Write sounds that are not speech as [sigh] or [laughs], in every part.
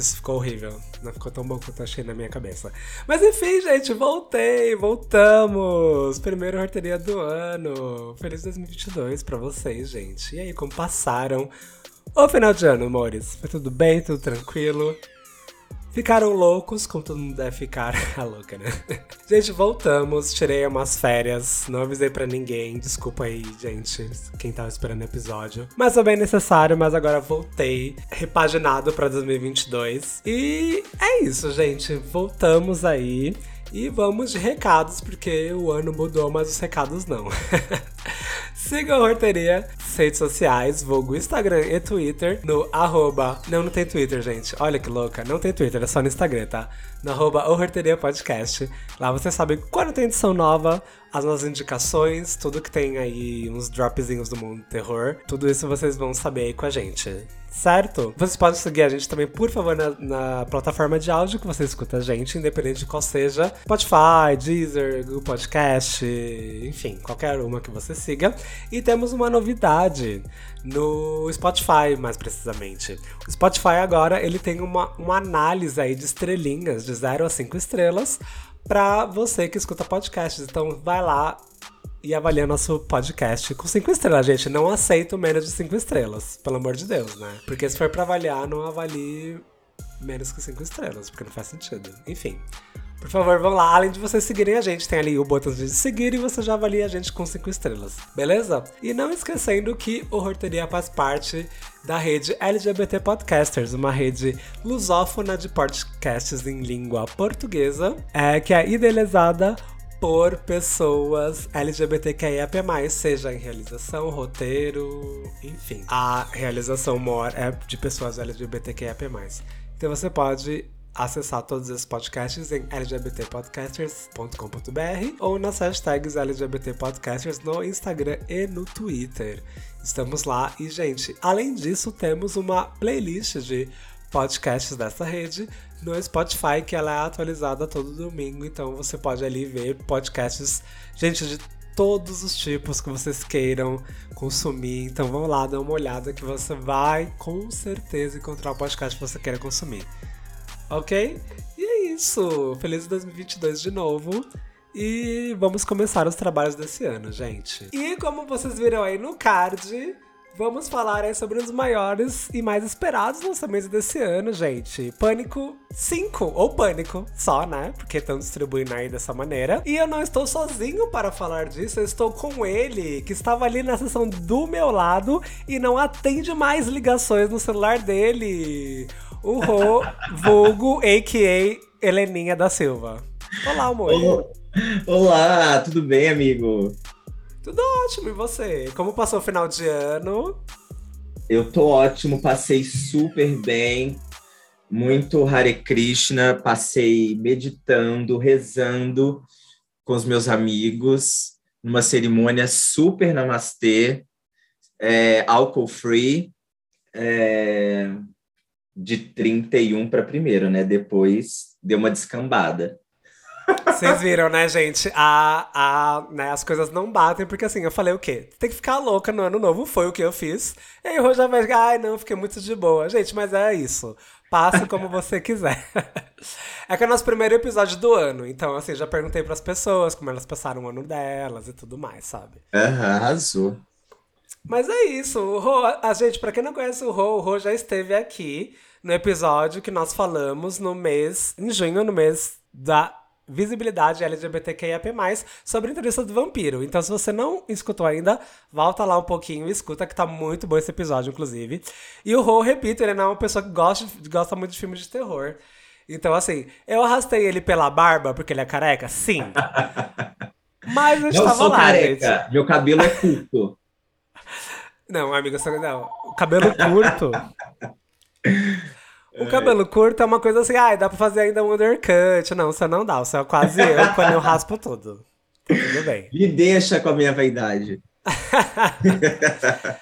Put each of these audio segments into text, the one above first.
Isso ficou horrível. Não ficou tão bom quanto eu achei na minha cabeça. Mas enfim, gente, voltei, voltamos! Primeiro horteria do ano. Feliz 2022 pra vocês, gente. E aí, como passaram o final de ano, amores? Foi tudo bem? Tudo tranquilo? Ficaram loucos, como todo mundo deve ficar. [laughs] A louca, né? [laughs] Gente, voltamos. Tirei umas férias. Não avisei para ninguém. Desculpa aí, gente, quem tava esperando o episódio. Mas foi bem necessário, mas agora voltei. Repaginado pra 2022. E é isso, gente. Voltamos aí. E vamos de recados, porque o ano mudou, mas os recados não. [laughs] Siga a Horteria nas redes sociais, vulgo Instagram e Twitter, no arroba... Não, não tem Twitter, gente. Olha que louca. Não tem Twitter, é só no Instagram, tá? No arroba Horteria Podcast. Lá você sabe quando tem edição nova, as nossas indicações, tudo que tem aí, uns dropzinhos do mundo terror. Tudo isso vocês vão saber aí com a gente certo? Vocês podem seguir a gente também, por favor, na, na, plataforma de áudio que você escuta a gente, independente de qual seja. Spotify, Deezer, Google Podcast, enfim, qualquer uma que você siga. E temos uma novidade no Spotify, mais precisamente. O Spotify agora, ele tem uma, uma análise aí de estrelinhas, de 0 a 5 estrelas, para você que escuta podcasts. Então vai lá, e avaliar nosso podcast com cinco estrelas, gente. Não aceito menos de cinco estrelas, pelo amor de Deus, né? Porque se for pra avaliar, não avalie menos que cinco estrelas, porque não faz sentido. Enfim. Por favor, vão lá. Além de vocês seguirem a gente, tem ali o botão de seguir e você já avalia a gente com 5 estrelas, beleza? E não esquecendo que o Horteria faz parte da rede LGBT Podcasters, uma rede lusófona de podcasts em língua portuguesa, é, que é idealizada por pessoas LGBTQIAP+, seja em realização, roteiro, enfim. A realização maior é de pessoas LGBTQIAP+. Então você pode acessar todos esses podcasts em lgbtpodcasters.com.br ou nas hashtags LGBTpodcasters no Instagram e no Twitter. Estamos lá e, gente, além disso, temos uma playlist de podcasts dessa rede no Spotify, que ela é atualizada todo domingo, então você pode ali ver podcasts, gente, de todos os tipos que vocês queiram consumir. Então vão lá, dá uma olhada que você vai com certeza encontrar o podcast que você queira consumir. Ok? E é isso! Feliz 2022 de novo! E vamos começar os trabalhos desse ano, gente. E como vocês viram aí no card, Vamos falar aí sobre os maiores e mais esperados lançamentos desse ano, gente. Pânico 5, ou Pânico, só, né? Porque estão distribuindo aí dessa maneira. E eu não estou sozinho para falar disso, eu estou com ele, que estava ali na sessão do meu lado e não atende mais ligações no celular dele. O Rô, vulgo, a.k.a. Heleninha da Silva. Olá, amor. Olá, tudo bem, amigo? Tudo ótimo, e você? Como passou o final de ano? Eu tô ótimo, passei super bem, muito Hare Krishna, passei meditando, rezando com os meus amigos, numa cerimônia super namastê, é, álcool free, é, de 31 para primeiro, né? Depois deu uma descambada. Vocês viram, né, gente? A, a, né, as coisas não batem, porque assim, eu falei o quê? Tem que ficar louca no ano novo, foi o que eu fiz. E aí o já vai ai, não, fiquei muito de boa. Gente, mas é isso. Passe como você quiser. [laughs] é que é o nosso primeiro episódio do ano, então, assim, já perguntei para as pessoas como elas passaram o ano delas e tudo mais, sabe? Aham, arrasou. Mas é isso. O Rô, a gente, para quem não conhece o Rô, o Rô já esteve aqui no episódio que nós falamos no mês, em junho, no mês da visibilidade LGBTQIAP+, sobre a entrevista do vampiro. Então, se você não escutou ainda, volta lá um pouquinho e escuta, que tá muito bom esse episódio, inclusive. E o Ro, repito, ele não é uma pessoa que gosta, gosta muito de filmes de terror. Então, assim, eu arrastei ele pela barba porque ele é careca? Sim. [laughs] Mas eu estava sou lá, careca. gente. Meu cabelo é curto. Não, amigo, não. O cabelo curto... O cabelo curto é uma coisa assim, ah, dá pra fazer ainda um undercut. Não, você não dá, você é quase eu quando eu raspo tudo. Tá tudo bem. Me deixa com a minha vaidade. [laughs]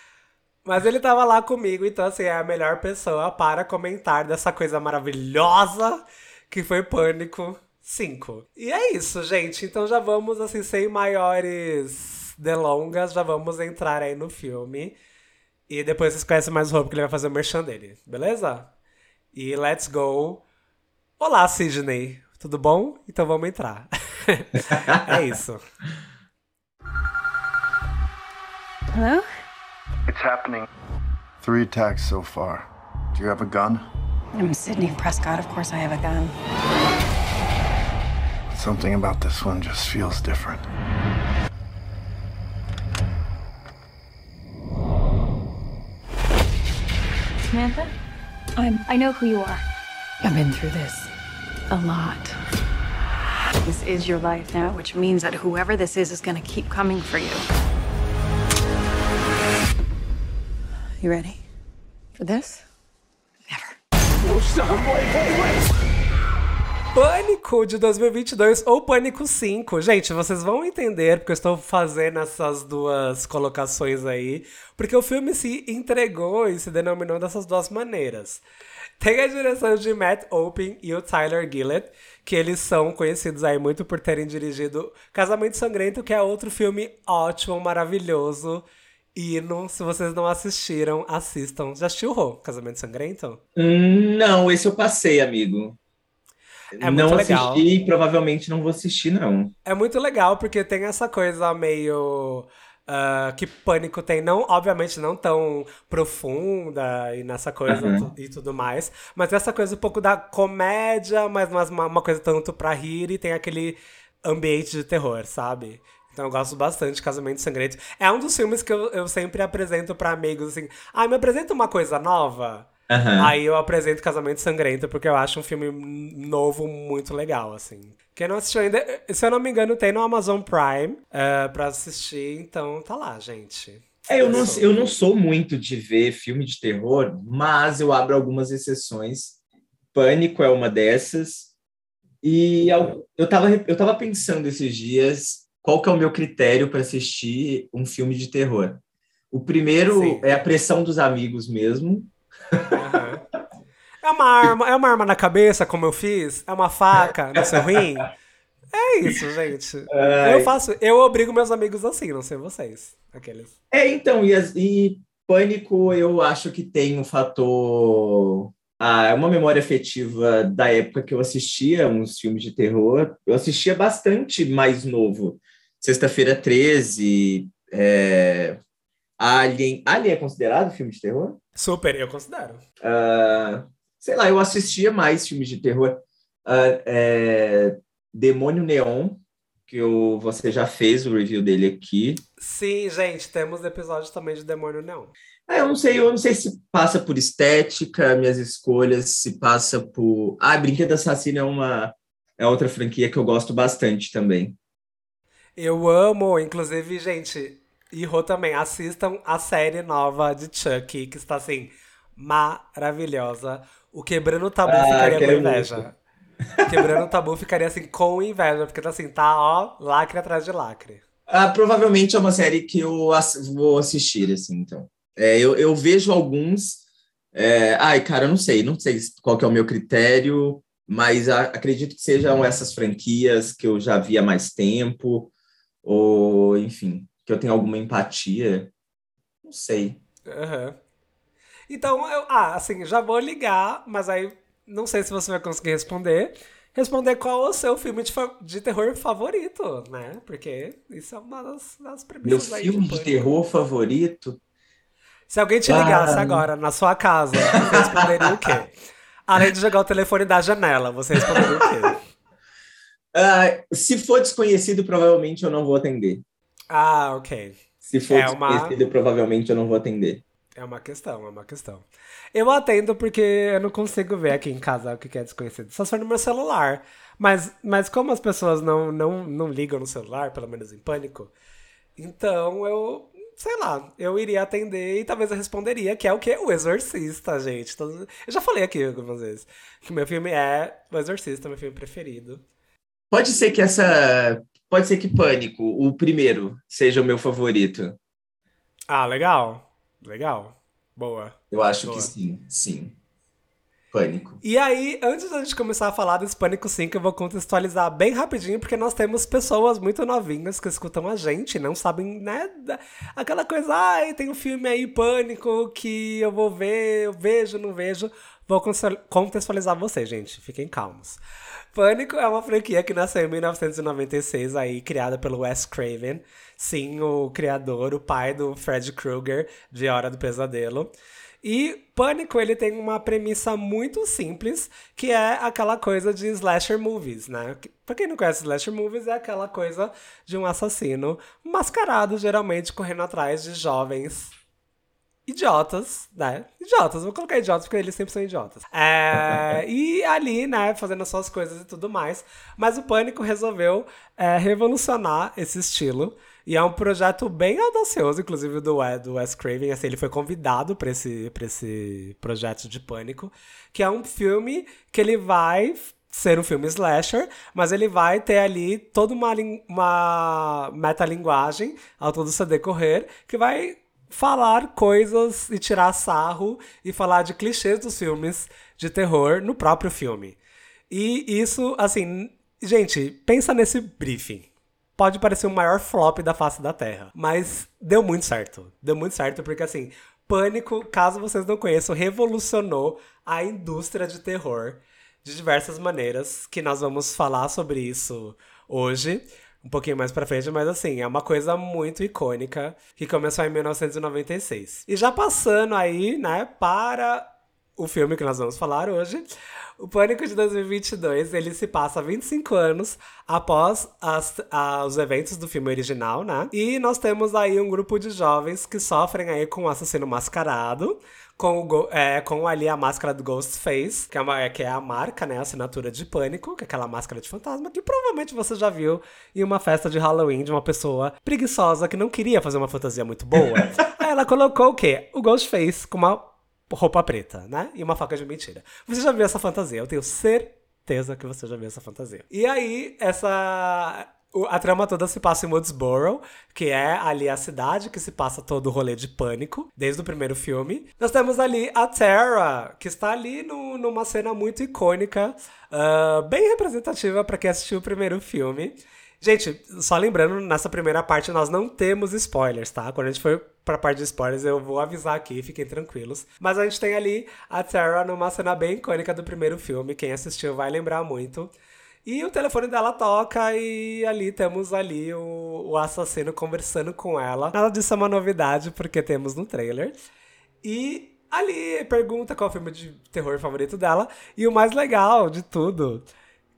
Mas ele tava lá comigo, então assim, é a melhor pessoa para comentar dessa coisa maravilhosa que foi Pânico 5. E é isso, gente. Então já vamos, assim, sem maiores delongas, já vamos entrar aí no filme. E depois vocês conhecem mais o Rob, que ele vai fazer o merchan dele, beleza? E let's go. Olá, Sidney. Tudo bom? Então vamos entrar. [laughs] é isso. Hello? It's happening. Three attacks so far. Do you have a gun? I'm Sydney Prescott. Of course I have a gun. Something about this one just feels different. Samantha? I'm. I know who you are. I've been through this a lot. This is your life now, which means that whoever this is is gonna keep coming for you. You ready for this? Never. Pânico de 2022 ou Pânico 5. Gente, vocês vão entender porque eu estou fazendo essas duas colocações aí, porque o filme se entregou e se denominou dessas duas maneiras. Tem a direção de Matt Open e o Tyler Gillett, que eles são conhecidos aí muito por terem dirigido Casamento Sangrento, que é outro filme ótimo, maravilhoso. Hino, se vocês não assistiram, assistam. Já assistiu Rô, Casamento Sangrento? Hum, Não, esse eu passei, amigo. É não legal. assisti e provavelmente não vou assistir, não. É muito legal porque tem essa coisa meio. ah, que pânico tem, não, obviamente, não tão profunda e nessa coisa Uhum. e tudo mais, mas essa coisa um pouco da comédia, mas uma, uma coisa tanto pra rir e tem aquele ambiente de terror, sabe? Então eu gosto bastante de Casamento Sangrento. É um dos filmes que eu, eu sempre apresento pra amigos, assim, ah, me apresenta uma coisa nova. Aham. Aí eu apresento Casamento Sangrento, porque eu acho um filme novo muito legal, assim. Quem não assistiu ainda, se eu não me engano, tem no Amazon Prime é, pra assistir, então tá lá, gente. É, eu, não, eu não sou muito de ver filme de terror, mas eu abro algumas exceções. Pânico é uma dessas. E eu, eu, tava, eu tava pensando esses dias qual que é o meu critério para assistir um filme de terror. O primeiro Sim. é a pressão dos amigos mesmo. Aham. É uma arma, é uma arma na cabeça, como eu fiz? É uma faca no seu rim? É isso, gente. Ai. Eu faço, eu obrigo meus amigos assim, não sei vocês. Aqueles. É, então, e, e Pânico eu acho que tem um fator. Ah, é uma memória afetiva da época que eu assistia uns filmes de terror. Eu assistia bastante mais novo. Sexta-feira 13, é, Alien. Alien é considerado filme de terror? Super, eu considero. Ah, sei lá, eu assistia mais filmes de terror. Ah, é, Demônio Neon, que eu, você já fez o review dele aqui. Sim, gente, temos episódios também de Demônio Não. Ah, eu não sei, eu não sei se passa por estética, minhas escolhas, se passa por. Ah, Brinquedo Assassino é uma é outra franquia que eu gosto bastante também. Eu amo, inclusive, gente, e Rô também, assistam a série nova de Chucky, que está assim, maravilhosa. O Quebrando o Tabu Ah, ficaria com inveja. Quebrando o Tabu ficaria assim, com inveja, porque tá assim, tá ó, lacre atrás de lacre. Ah, provavelmente é uma série que eu ass- vou assistir, assim, então. É, eu, eu vejo alguns. é, ai, cara, eu não sei, não sei qual que é o meu critério, mas a- acredito que sejam essas franquias que eu já vi há mais tempo, ou, enfim, que eu tenho alguma empatia. Não sei. Aham. Então, eu, ah, assim, já vou ligar, mas aí não sei se você vai conseguir responder. Responder qual é o seu filme de, de terror favorito, né? Porque isso é uma das, das Meu premissas aí filme de Pânico. terror favorito. Se alguém te ligasse Ah. agora na sua casa, você responderia o quê? [laughs] Além de jogar o telefone da janela, você responderia o quê? Ah, se for desconhecido, provavelmente eu não vou atender. Ah, ok. Se for É uma- desconhecido, provavelmente eu não vou atender. É uma questão, é uma questão. Eu atendo porque eu não consigo ver aqui em casa o que é desconhecido. Só se for no meu celular. Mas, mas como as pessoas não, não, não ligam no celular, pelo menos em pânico, então eu, sei lá, eu iria atender e talvez eu responderia, que é o quê? O Exorcista, gente. Eu já falei aqui algumas vezes que meu filme é O Exorcista, meu filme preferido. Pode ser que essa. Pode ser que Pânico, o primeiro, seja o meu favorito. Ah, legal. Legal. Boa. Eu acho Boa. que sim, sim. Pânico. E aí, antes da gente começar a falar desse Pânico 5, eu vou contextualizar bem rapidinho, porque nós temos pessoas muito novinhas que escutam a gente, não sabem, né? Aquela coisa, ai, tem um filme aí, Pânico, que eu vou ver, eu vejo, não vejo. Vou contextualizar vocês, gente. Fiquem calmos. Pânico é uma franquia que nasceu em 1996, aí, criada pelo Wes Craven. Sim, o criador, o pai do Fred Krueger, de Hora do Pesadelo. E Pânico, ele tem uma premissa muito simples, que é aquela coisa de slasher movies, né? Pra quem não conhece slasher movies, é aquela coisa de um assassino mascarado, geralmente correndo atrás de jovens idiotas, né? Idiotas, vou colocar idiotas porque eles sempre são idiotas. É, e ali, né, fazendo as suas coisas e tudo mais. Mas o Pânico resolveu é, revolucionar esse estilo. E é um projeto bem audacioso, inclusive, do, do Wes Craven. Assim, ele foi convidado para esse, esse projeto de Pânico, que é um filme que ele vai ser um filme slasher, mas ele vai ter ali toda uma, uma metalinguagem ao todo seu decorrer, que vai falar coisas e tirar sarro e falar de clichês dos filmes de terror no próprio filme. E isso, assim, gente, pensa nesse briefing. Pode parecer o maior flop da face da Terra, mas deu muito certo. Deu muito certo porque, assim, Pânico, caso vocês não conheçam, revolucionou a indústria de terror de diversas maneiras, que nós vamos falar sobre isso hoje um pouquinho mais pra frente, mas assim, é uma coisa muito icônica que começou em 1996. E já passando aí, né, para o filme que nós vamos falar hoje, o Pânico de 2022, ele se passa 25 anos após as, os eventos do filme original, né? E nós temos aí um grupo de jovens que sofrem aí com um assassino mascarado, com, o, é, com ali a máscara do Ghostface, que é, uma, que é a marca, né, a assinatura de Pânico, que é aquela máscara de fantasma, que provavelmente você já viu em uma festa de Halloween de uma pessoa preguiçosa que não queria fazer uma fantasia muito boa. Aí [laughs] ela colocou o quê? O Ghostface com uma roupa preta, né? E uma faca de mentira. Você já viu essa fantasia? Eu tenho certeza que você já viu essa fantasia. E aí, essa a trama toda se passa em Woodsboro, que é ali a cidade que se passa todo o rolê de pânico, desde o primeiro filme. Nós temos ali a Terra, que está ali no, numa cena muito icônica, uh, bem representativa para quem assistiu o primeiro filme. Gente, só lembrando, nessa primeira parte nós não temos spoilers, tá? Quando a gente for pra parte de spoilers, eu vou avisar aqui, fiquem tranquilos. Mas a gente tem ali a Terra numa cena bem icônica do primeiro filme. Quem assistiu vai lembrar muito. E o telefone dela toca e ali temos ali o, o assassino conversando com ela. Nada disso é uma novidade, porque temos no trailer. E ali pergunta qual é o filme de terror favorito dela. E o mais legal de tudo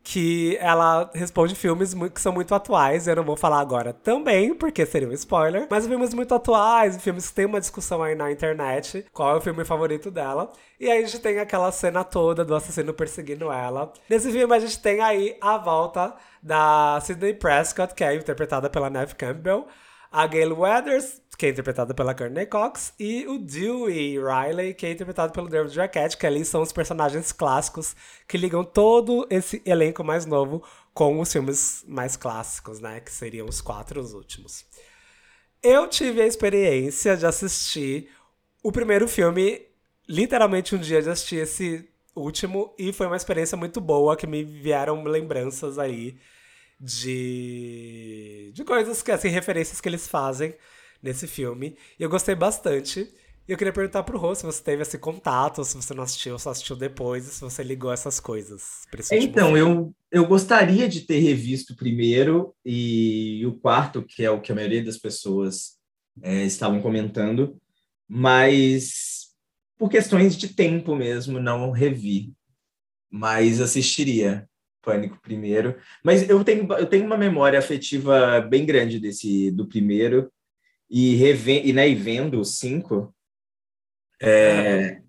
que ela responde filmes que são muito atuais. Eu não vou falar agora também, porque seria um spoiler. Mas filmes muito atuais, filmes que tem uma discussão aí na internet. Qual é o filme favorito dela? E aí a gente tem aquela cena toda do assassino perseguindo ela. Nesse filme a gente tem aí a volta da Sidney Prescott, que é interpretada pela Neve Campbell a Gail Weathers, que é interpretada pela Courtney Cox, e o Dewey Riley, que é interpretado pelo David Arquette, que ali são os personagens clássicos que ligam todo esse elenco mais novo com os filmes mais clássicos, né? Que seriam os quatro os últimos. Eu tive a experiência de assistir o primeiro filme, literalmente um dia de assistir esse último, e foi uma experiência muito boa, que me vieram lembranças aí de, de coisas, que assim, referências que eles fazem nesse filme. E eu gostei bastante. E eu queria perguntar pro Rô se você teve esse contato, ou se você não assistiu, ou só assistiu depois, se você ligou essas coisas. Então, eu, eu gostaria de ter revisto o primeiro e o quarto, que é o que a maioria das pessoas é, estavam comentando, mas por questões de tempo mesmo, não revi. Mas assistiria. Pânico primeiro. Mas eu tenho, eu tenho uma memória afetiva bem grande desse do primeiro. E, reven, e, né, e vendo o cinco. É...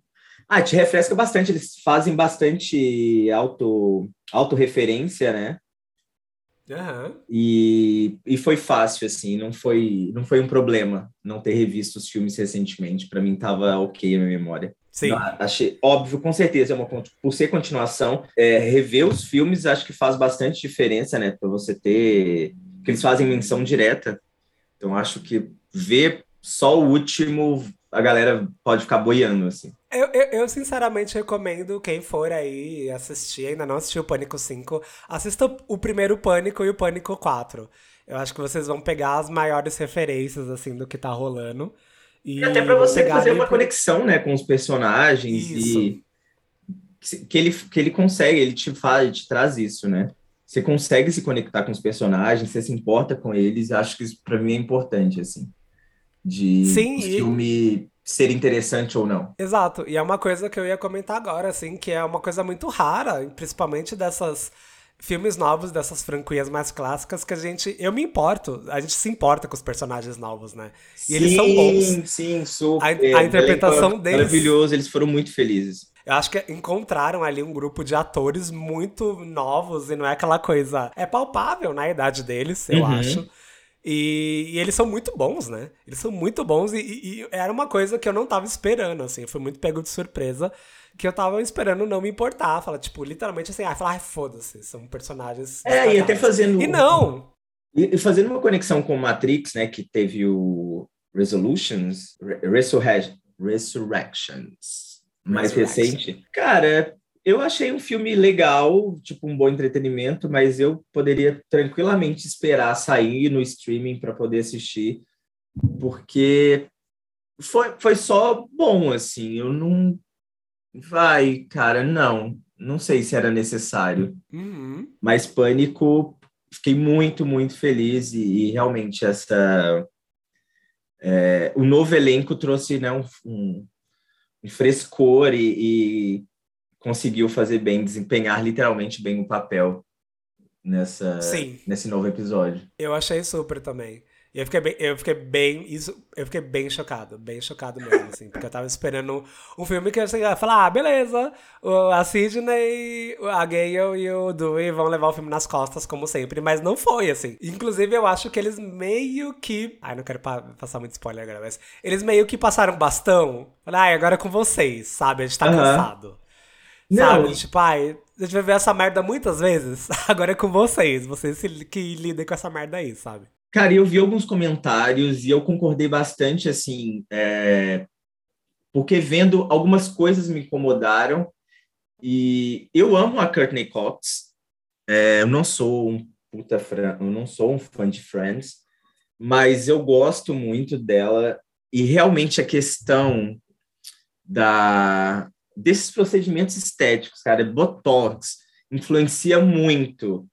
Ah, te refresca bastante. Eles fazem bastante auto, autorreferência, né? Uhum. E, e foi fácil, assim, não foi, não foi um problema não ter revisto os filmes recentemente. Para mim, tava ok na memória. Sim. Não, achei óbvio, com certeza, é uma, por ser continuação, é, rever os filmes acho que faz bastante diferença, né? Para você ter. que eles fazem menção direta. Então, acho que ver só o último, a galera pode ficar boiando, assim. Eu, eu, eu, sinceramente recomendo quem for aí assistir, ainda não assistiu o Pânico 5, assista o primeiro Pânico e o Pânico 4. Eu acho que vocês vão pegar as maiores referências, assim, do que tá rolando. E, e até para você fazer uma conexão, né, com os personagens Isso. e que ele, que ele consegue, ele te faz, ele te traz isso, né? Você consegue se conectar com os personagens, você se importa com eles, acho que isso para mim é importante, assim. De Sim, o filme ser interessante ou não. Exato, e é uma coisa que eu ia comentar agora, assim, que é uma coisa muito rara, principalmente dessas filmes novos, dessas franquias mais clássicas, que a gente. Eu me importo, a gente se importa com os personagens novos, né? E eles são bons. Sim, sim, super. A- a interpretação Elenco deles- Maravilhoso, eles foram muito felizes. Eu acho que encontraram ali um grupo de atores muito novos e não é aquela coisa. É palpável na idade deles, eu Uhum. acho. E, e eles são muito bons, né? Eles são muito bons e, e- e era uma coisa que eu não tava esperando, assim. Foi muito pego de surpresa que eu tava esperando não me importar. Falar, tipo, literalmente assim, ah, falar, ai, foda-se, são personagens. É, e até descartáveis." fazendo. E não! E, fazendo uma conexão com Matrix, né, que teve o Resolutions, Re- Resurre- Resurrections, mais Resurrection. recente. Cara, eu achei um filme legal, tipo um bom entretenimento, mas eu poderia tranquilamente esperar sair no streaming para poder assistir, porque foi, foi só bom, assim. Eu não. Vai, cara, não. Não sei se era necessário. Uhum. Mas Pânico, fiquei muito, muito feliz e, e realmente essa é, o novo elenco trouxe né, um, um, um frescor e, e conseguiu fazer bem, desempenhar literalmente bem o papel nessa Sim. nesse novo episódio. Eu achei super também. E eu fiquei bem, eu fiquei bem, isso, eu fiquei bem chocado, bem chocado mesmo, assim, porque eu tava esperando um filme que eu ia falar, ah, beleza, o- a Sidney, a Gale e o Dewey vão levar o filme nas costas, como sempre, mas não foi, assim. Inclusive, eu acho que eles meio que, ai, não quero pa- passar muito spoiler agora, mas eles meio que passaram bastão, ai, agora é com vocês, sabe, a gente tá Aham. cansado. Não, Sabe? Tipo, ai, a gente vai ver essa merda muitas vezes. [laughs] Agora é com vocês. Vocês que lidem com essa merda aí, sabe? Cara, eu vi alguns comentários e eu concordei bastante, assim, é, porque vendo algumas coisas me incomodaram e eu amo a Courtney Cox, é, eu não sou um puta fã, eu não sou um fã de Friends, mas eu gosto muito dela e realmente a questão da desses procedimentos estéticos, cara, Botox influencia muito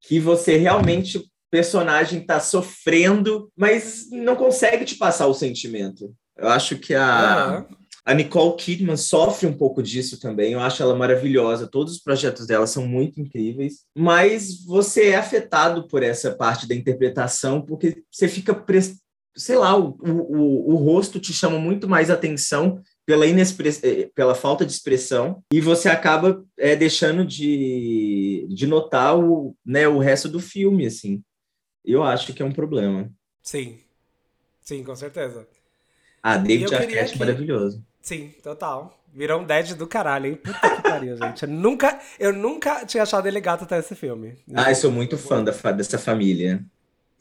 que você realmente personagem está sofrendo, mas não consegue te passar o sentimento. Eu acho que a, Aham. a Nicole Kidman sofre um pouco disso também. Eu acho ela maravilhosa. Todos os projetos dela são muito incríveis. Mas você é afetado por essa parte da interpretação, porque você fica. pres- Sei lá, o, o, o rosto te chama muito mais atenção pela, inexpress... eh, pela falta de expressão e você acaba é, deixando de, de notar o, né, o resto do filme, assim. Eu acho que é um problema. Sim. Sim, com certeza. Ah, David Arquette, que- maravilhoso. Sim, total. Virou um dead do caralho, hein? Puta que pariu, [laughs] gente. Eu nunca, eu nunca tinha achado ele gato até esse filme. Ah, eu sou muito fã da, dessa família.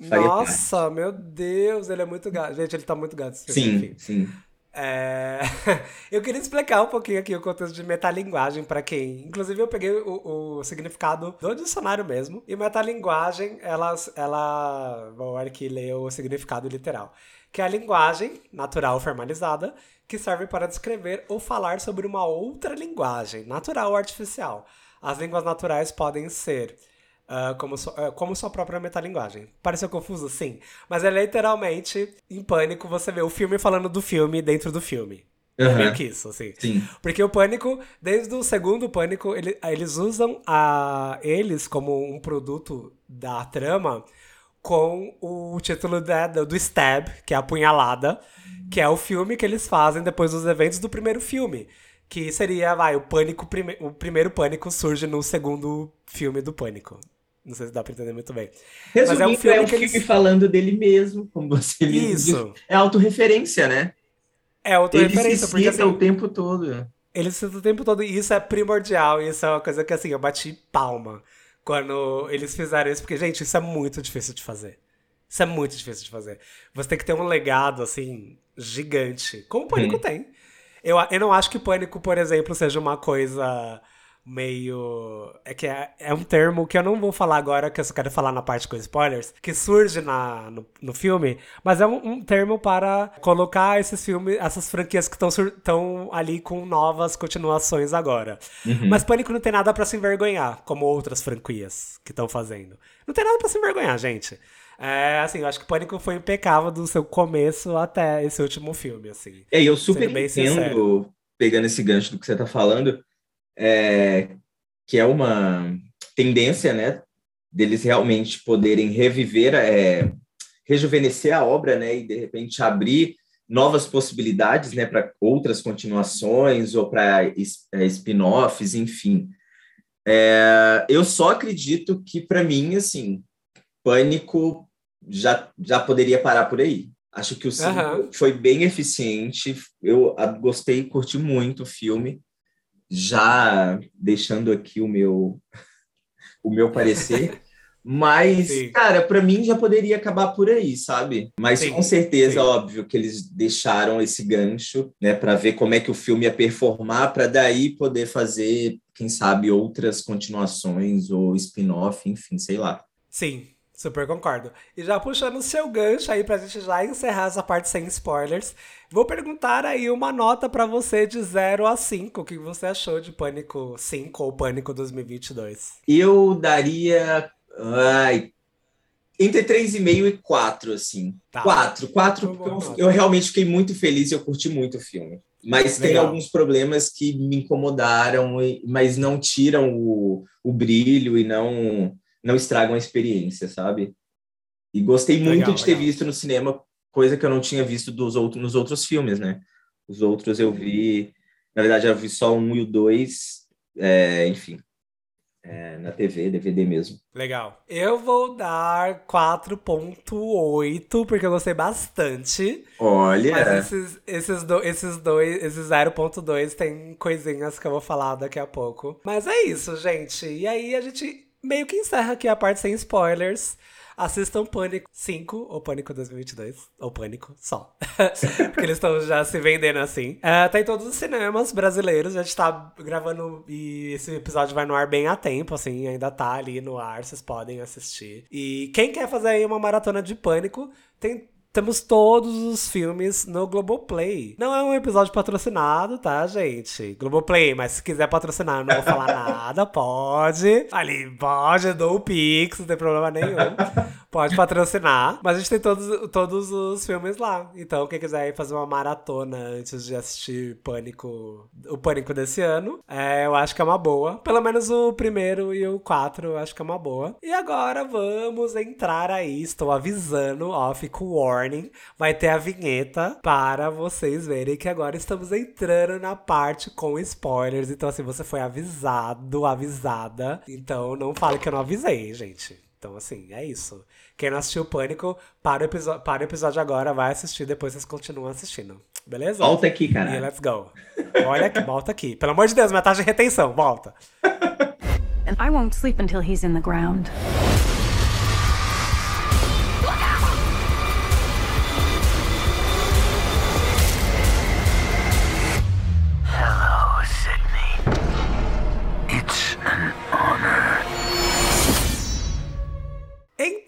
faria Nossa, meu Deus, ele é muito gato. Gente, ele tá muito gato filme. Sim, enfim. sim. É, [laughs] Eu queria explicar um pouquinho aqui o contexto de metalinguagem pra quem. Inclusive, eu peguei o, o significado do dicionário mesmo. E metalinguagem, ela, ela. Vou aqui ler o significado literal. Que é a linguagem natural formalizada que serve para descrever ou falar sobre uma outra linguagem, natural ou artificial. As línguas naturais podem ser ah, como, su- ah, como sua própria metalinguagem. Pareceu confuso? Sim. Mas é literalmente, em pânico, você vê o filme falando do filme dentro do filme. É meio que isso, assim. Sim. Porque o Pânico, desde o segundo Pânico, ele- eles usam a, eles como um produto da trama com o título da- do, do Stab, que é a punhalada, que é o filme que eles fazem depois dos eventos do primeiro filme. Que seria, vai, o Pânico, prime- o primeiro Pânico surge no segundo filme do Pânico. Não sei se dá pra entender muito bem. Resumindo, é um filme que filme eles- falando dele mesmo, como você. Isso. É autorreferência, né? É outra Ele se porque assim, o tempo todo. Ele cita o tempo todo, e isso é primordial, e isso é uma coisa que, assim, eu bati palma quando eles fizeram isso, porque, gente, isso é muito difícil de fazer. Isso é muito difícil de fazer. Você tem que ter um legado, assim, gigante, como o Pânico Hum. tem. Eu, eu não acho que Pânico, por exemplo, seja uma coisa meio. É que é, é, um termo que eu não vou falar agora, que eu só quero falar na parte com spoilers, que surge na, no, no filme, mas é um, um, termo para colocar esses filmes, essas franquias que estão ali com novas continuações agora. Uhum. Mas Pânico não tem nada para se envergonhar, como outras franquias que estão fazendo. Não tem nada para se envergonhar, gente. É, assim, eu acho que Pânico foi impecável do seu começo até esse último filme, assim. É, eu super entendo, pegando esse gancho do que você tá falando, é, que é uma tendência, né, deles realmente poderem reviver, é, rejuvenescer a obra, né, e de repente abrir novas possibilidades, né, para outras continuações ou para é, spin-offs, enfim. É, eu só acredito que para mim, assim, Pânico já já poderia parar por aí. Acho que o uhum. foi bem eficiente. Eu gostei, curti muito o filme já deixando aqui o meu [laughs] o meu parecer. Mas, sim. cara, para mim já poderia acabar por aí, sabe? Mas sim, com certeza, sim. óbvio que eles deixaram esse gancho, né, para ver como é que o filme ia performar, para daí poder fazer, quem sabe, outras continuações ou spin-off, enfim, sei lá. Sim, Super concordo. E já puxando o seu gancho aí pra gente já encerrar essa parte sem spoilers, vou perguntar aí uma nota para você de 0 a 5. O que você achou de Pânico 5 ou Pânico 2022? Eu daria. Ai, entre 3,5 e 4, assim. Tá. 4. 4, porque eu, eu, realmente fiquei muito feliz e eu curti muito o filme. Mas Legal. tem alguns problemas que me incomodaram, mas não tiram o, o brilho e não não estragam a experiência, sabe? E gostei muito legal, de ter legal. visto no cinema, coisa que eu não tinha visto dos outros, nos outros filmes, né? Os outros eu vi, na verdade, eu vi só um e o dois, é, enfim, é, na TV, DVD mesmo. Legal. Eu vou dar 4.8, porque eu gostei bastante. Olha! Mas esses, esses, do, esses dois, esses 0.2 tem coisinhas que eu vou falar daqui a pouco. Mas é isso, gente. E aí a gente meio que encerra aqui a parte sem spoilers. Assistam Pânico 5, ou Pânico 2022, ou Pânico só. [laughs] Porque eles estão já se vendendo assim. É, tá em todos os cinemas brasileiros, a gente tá gravando e esse episódio vai no ar bem a tempo, assim, ainda tá ali no ar, vocês podem assistir. E quem quer fazer aí uma maratona de Pânico, tem temos todos os filmes no Globoplay. Não é um episódio patrocinado, tá, gente? Globoplay, mas se quiser patrocinar, eu não vou falar [laughs] nada, pode. Ali, pode, eu dou o Pix, não tem problema nenhum. Pode patrocinar. Mas a gente tem todos, todos os filmes lá. Então, quem quiser fazer uma maratona antes de assistir Pânico, o Pânico desse ano, é, eu acho que é uma boa. Pelo menos o primeiro e o quatro, eu acho que é uma boa. E agora vamos entrar aí. Estou avisando, ó, fica o warning. Vai ter a vinheta para vocês verem que agora estamos entrando na parte com spoilers. Então, assim, você foi avisado, avisada. Então, não fale que eu não avisei, gente. Então, assim, é isso. Quem não assistiu Pânico, para o, episódio, para o episódio agora, vai assistir, depois vocês continuam assistindo. Beleza? Volta aqui, cara. E let's go. Olha aqui, volta aqui. Pelo amor de Deus, minha taxa de retenção, volta. And I won't sleep until he's in the ground.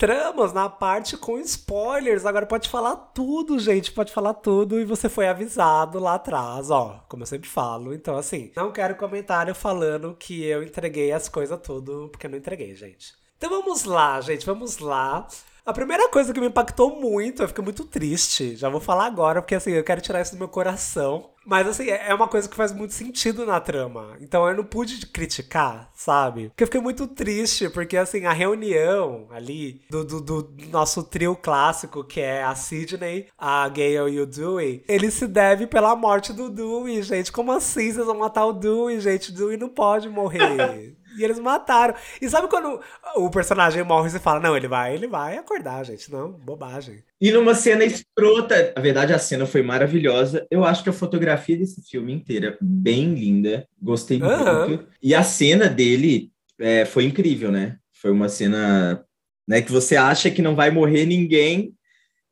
Entramos na parte com spoilers. Agora pode falar tudo, gente. Pode falar tudo. E você foi avisado lá atrás, ó. Como eu sempre falo. Então, assim, não quero comentário falando que eu entreguei as coisas tudo, porque eu não entreguei, gente. Então vamos lá, gente. Vamos lá. A primeira coisa que me impactou muito, eu fiquei muito triste. Já vou falar agora, porque assim, eu quero tirar isso do meu coração. Mas assim, é, é uma coisa que faz muito sentido na trama. Então eu não pude criticar, sabe? Porque eu fiquei muito triste, porque assim, a reunião ali do, do, do nosso trio clássico, que é a Sidney, a Gale e o Dewey, ele se deve pela morte do Dewey, gente. Como assim vocês vão matar o Dewey, gente? O Dewey não pode morrer. [laughs] E eles mataram. E sabe quando o personagem morre e você fala, não, ele vai, ele vai acordar, gente. Não, bobagem. E numa cena escrota, na verdade a cena foi maravilhosa. Eu acho que a fotografia desse filme inteira bem linda. Gostei uhum. muito. E a cena dele é, foi incrível, né? Foi uma cena né, que você acha que não vai morrer ninguém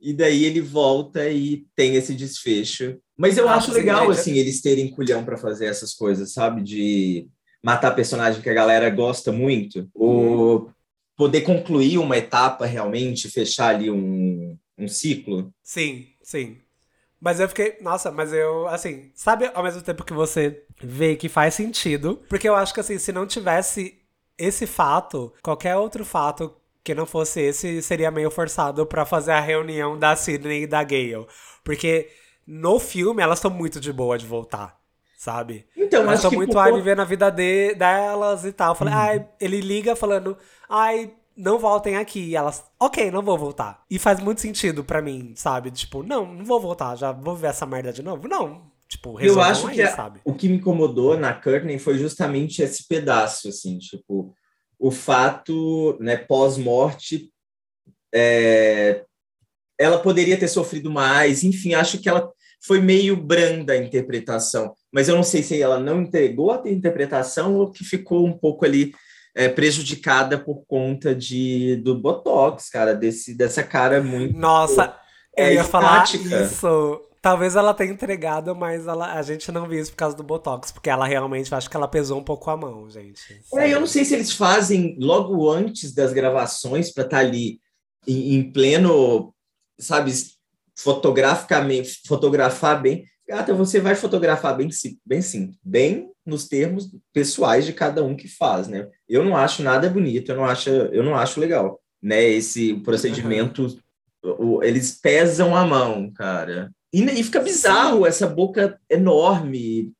e daí ele volta e tem esse desfecho. Mas eu ah, acho legal, assim, eles terem culhão para fazer essas coisas, sabe? De matar personagem que a galera gosta muito, ou poder concluir uma etapa realmente, fechar ali um, um ciclo. Sim, sim. Mas eu fiquei, nossa, mas eu, assim, sabe ao mesmo tempo que você vê que faz sentido? Porque eu acho que, assim, se não tivesse esse fato, qualquer outro fato que não fosse esse seria meio forçado para fazer a reunião da Sidney e da Gale. Porque no filme elas estão muito de boa de voltar, sabe? Então, elas estão muito, ai, vivendo a vida de, delas e tal. Eu falei, uhum. ai, ele liga falando, ai, não voltem aqui. E elas, ok, não vou voltar. E faz muito sentido para mim, sabe? Tipo, não, não vou voltar, já vou ver essa merda de novo. Não, tipo, Eu acho aí, que a, o que me incomodou na Courtney foi justamente esse pedaço, assim, tipo, o fato, né, pós-morte, é, ela poderia ter sofrido mais, enfim, acho que ela foi meio branda a interpretação, mas eu não sei se ela não entregou a interpretação ou que ficou um pouco ali é, prejudicada por conta de do botox, cara, desse dessa cara muito. Nossa, é, eu ia falar isso. Talvez ela tenha entregado, mas ela, a gente não viu isso por causa do Botox, porque ela realmente, acho que ela pesou um pouco a mão, gente. É, eu não sei se eles fazem logo antes das gravações para estar tá ali em, em, pleno, sabe, fotograficamente, fotografar bem. Gata, você vai fotografar bem, bem sim, bem nos termos pessoais de cada um que faz, né? Eu não acho nada bonito, eu não acho, eu não acho legal, né? Esse procedimento, uhum. eles pesam a mão, cara. E, e fica bizarro essa boca enorme.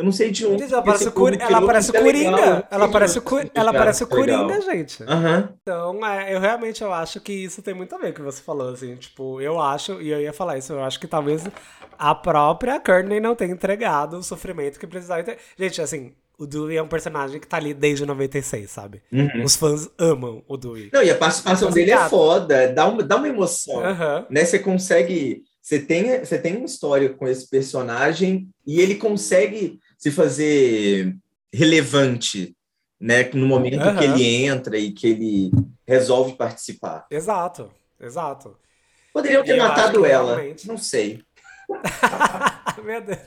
Eu não sei de onde. Ela parece, cur... ela parece o Coringa. Ela parece, o Cur... ela parece o Coringa, gente. Uhum. Então, é, eu realmente eu acho que isso tem muito a ver com o que você falou, assim. Tipo, eu acho, e eu ia falar isso, eu acho que talvez a própria Courtney não tenha entregado o sofrimento que precisava ter. Gente, assim, o Dewey é um personagem que tá ali desde 96, sabe? Uhum. Os fãs amam o Dewey. Não, e a participação dele é foda, dá uma, dá uma emoção. Uhum. Né? Você consegue você tem, você tem uma história com esse personagem e ele consegue se fazer relevante, né? No momento uhum. que ele entra e que ele resolve participar. Exato, exato. Poderiam ter matado ela, realmente... não sei. [laughs] Meu Deus.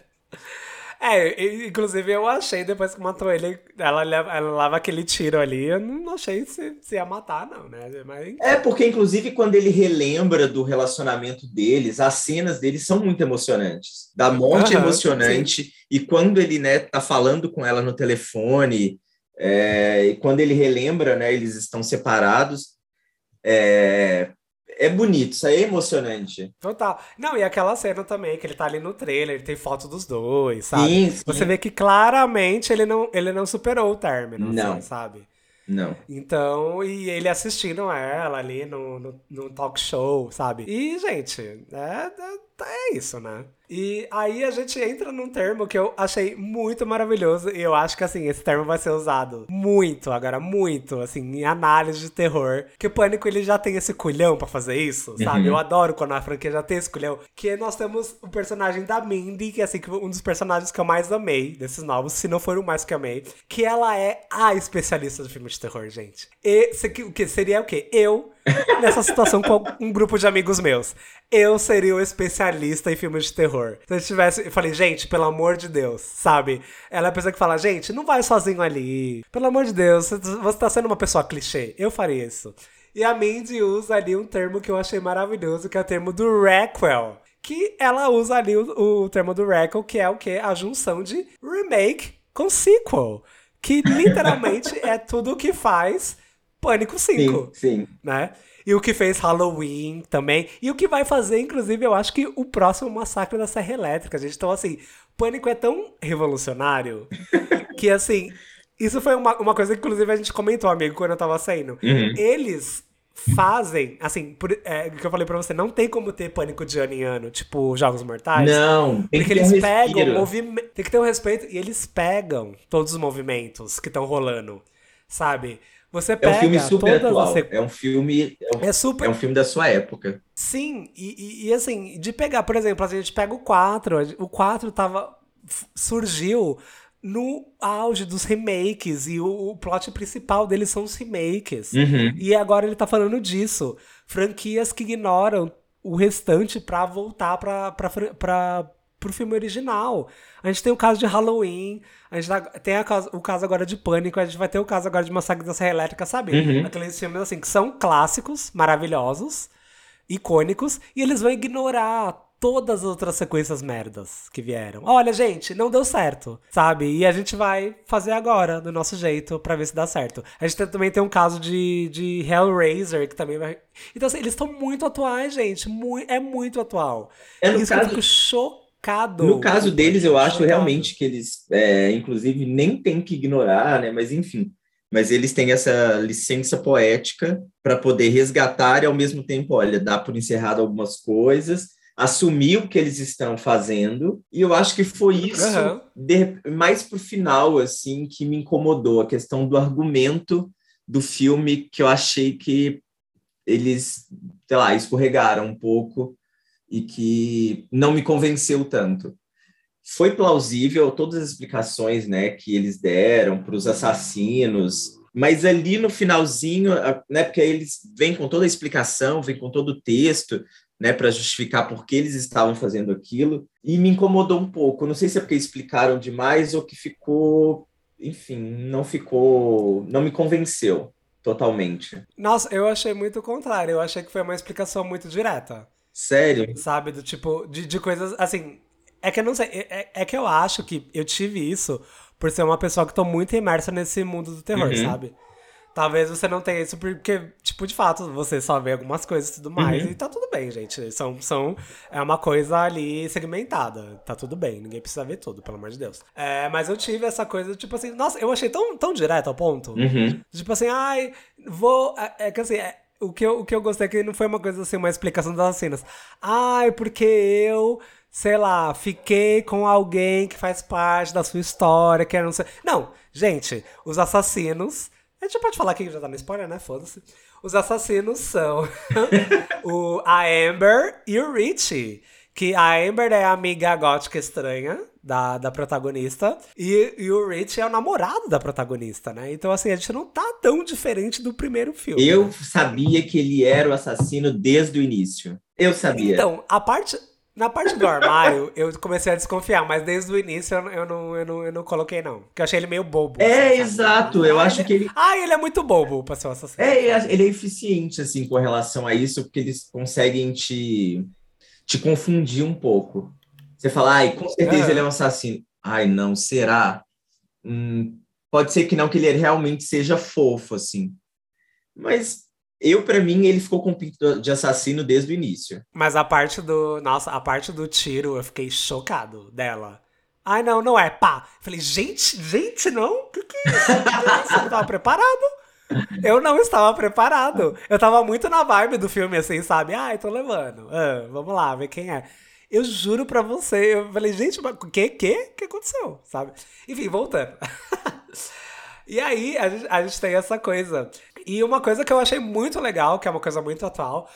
É, inclusive eu achei depois que matou ele, ela, ela leva aquele tiro ali, eu não achei se, se ia matar, não, né? Mas... É, porque inclusive quando ele relembra do relacionamento deles, as cenas deles são muito emocionantes. Da morte uhum, emocionante, sim. e quando ele, né, tá falando com ela no telefone, é, e quando ele relembra, né, eles estão separados, é, é bonito, isso aí é emocionante. Total. Não, e aquela cena também, que ele tá ali no trailer, tem foto dos dois, sabe? Sim, sim. Você vê que claramente ele não, ele não superou o término, não. Assim, sabe? Não. Então, e ele assistindo ela ali no, no, no talk show, sabe? E, gente, é, é, é isso, né? E aí a gente entra num termo que eu achei muito maravilhoso e eu acho que assim, esse termo vai ser usado muito agora, muito, assim, em análise de terror. Que o Pânico ele já tem esse culhão para fazer isso, sabe? Uhum. Eu adoro quando a franquia já tem esse culhão. Que nós temos o personagem da Mindy, que é assim, um dos personagens que eu mais amei desses novos, se não for o mais que amei, que ela é a especialista do filme de terror, gente. E o que seria o quê? Eu nessa situação com um grupo de amigos meus. Eu seria o especialista em filmes de terror. Se eu tivesse. Eu falei, gente, pelo amor de Deus, sabe? Ela é a pessoa que fala, gente, não vai sozinho ali. Pelo amor de Deus, você tá sendo uma pessoa clichê. Eu faria isso. E a Mindy usa ali um termo que eu achei maravilhoso, que é o termo do Requel. Que ela usa ali o, o termo do Requel, que é o que? A junção de remake com sequel. Que literalmente [laughs] é tudo o que faz Pânico 5. Sim, sim. Né? E o que fez Halloween também. E o que vai fazer, inclusive, eu acho que o próximo Massacre da Serra Elétrica, gente. Então, assim, Pânico é tão revolucionário [laughs] que, assim, isso foi uma, uma coisa que, inclusive, a gente comentou, amigo, quando eu tava saindo. Uhum. Eles fazem, assim, por, é, que eu falei pra você, não tem como ter pânico de ano em ano, tipo Jogos Mortais. Não, tem porque que eles um pegam movimento. Tem que ter um respeito e eles pegam todos os movimentos que estão rolando, sabe? Você pega é um filme super atual. É um filme. É, um, é, super... é um filme da sua época. Sim, e, e, e, assim, de pegar, por exemplo, a gente pega o 4. O 4 tava. surgiu no auge dos remakes. E o, o plot principal deles são os remakes. Uhum. E agora ele tá falando disso. Franquias que ignoram o restante para voltar pra, pra, pra pro filme original. A gente tem o caso de Halloween, a gente tá, tem a, o caso agora de Pânico, a gente vai ter o caso agora de Massacre da Serra Elétrica, sabe? Uhum. Aqueles filmes assim que são clássicos, maravilhosos, icônicos, e eles vão ignorar todas as outras sequências merdas que vieram. Olha, gente, não deu certo, sabe? E a gente vai fazer agora, do nosso jeito, para ver se dá certo. A gente também tem um caso de, de Hellraiser, que também vai. Então, assim, eles estão muito atuais, gente. Muito, é muito atual. É no Isso caso... eu fico chocado. No caso deles, eu acho realmente que eles, é, inclusive, nem tem que ignorar, né? Mas enfim. Mas eles têm essa licença poética para poder resgatar e ao mesmo tempo, olha, dar por encerrado algumas coisas assumir o que eles estão fazendo. E eu acho que foi isso, uhum. de, mais pro final, assim, que me incomodou, a questão do argumento do filme, que eu achei que eles, sei lá, escorregaram um pouco e que não me convenceu tanto. Foi plausível todas as explicações né, que eles deram para os assassinos, mas ali no finalzinho, né, porque eles vêm com toda a explicação, vêm com todo o texto, né, para justificar por que eles estavam fazendo aquilo, e me incomodou um pouco. Não sei se é porque explicaram demais ou que ficou, enfim, não ficou, não me convenceu totalmente. Nossa, eu achei muito o contrário. Eu achei que foi uma explicação muito direta. Sério? Sabe, do tipo, de, de coisas assim. É que eu não sei, é, é que eu acho que eu tive isso por ser uma pessoa que tô muito imersa nesse mundo do terror, uhum. sabe? Talvez você não tenha isso porque, tipo, de fato, você só vê algumas coisas e tudo mais. Uhum. E tá tudo bem, gente. São, são, é uma coisa ali segmentada. Tá tudo bem. Ninguém precisa ver tudo, pelo amor de Deus. É, mas eu tive essa coisa, tipo assim, nossa, eu achei tão, tão direto ao ponto. Uhum. Tipo assim, ai, vou. É, é que assim, é, o, que eu, o que eu gostei é que não foi uma coisa assim, uma explicação das cenas. Ai, porque eu sei lá, fiquei com alguém que faz parte da sua história, que não sei. Não, gente, os assassinos a gente pode falar que já tá no spoiler, né? Foda-se. Os assassinos são [laughs] o, a Amber e o Richie. Que a Amber é a amiga gótica estranha da, da protagonista. E, e o Rich é o namorado da protagonista, né? Então, assim, a gente não tá tão diferente do primeiro filme. Eu sabia que ele era o assassino desde o início. Eu sabia. Então, a parte. Na parte do armário, [laughs] eu comecei a desconfiar, mas desde o início eu, eu, não, eu, não, eu não coloquei, não. Porque eu achei ele meio bobo. É, assim, exato. Eu ah, acho ele... que ele. Ah, ele é muito bobo pra ser um assassino. É, ele é eficiente, assim, com relação a isso, porque eles conseguem te, te confundir um pouco. Você fala, ai, com certeza é. ele é um assassino. Ai, não, será? Hum, pode ser que não, que ele realmente seja fofo, assim. Mas eu, para mim, ele ficou com pinto de assassino desde o início. Mas a parte do. Nossa, a parte do tiro, eu fiquei chocado dela. Ai, não, não é. Pá! Falei, gente, gente, não? O que, que é isso? Você não tava preparado? Eu não estava preparado. Eu tava muito na vibe do filme, assim, sabe? Ai, tô levando. Ah, vamos lá, ver quem é. Eu juro pra você. Eu falei, gente, mas o que, que? que aconteceu? Sabe? Enfim, voltando. [laughs] e aí, a gente, a gente tem essa coisa e uma coisa que eu achei muito legal, que é uma coisa muito atual,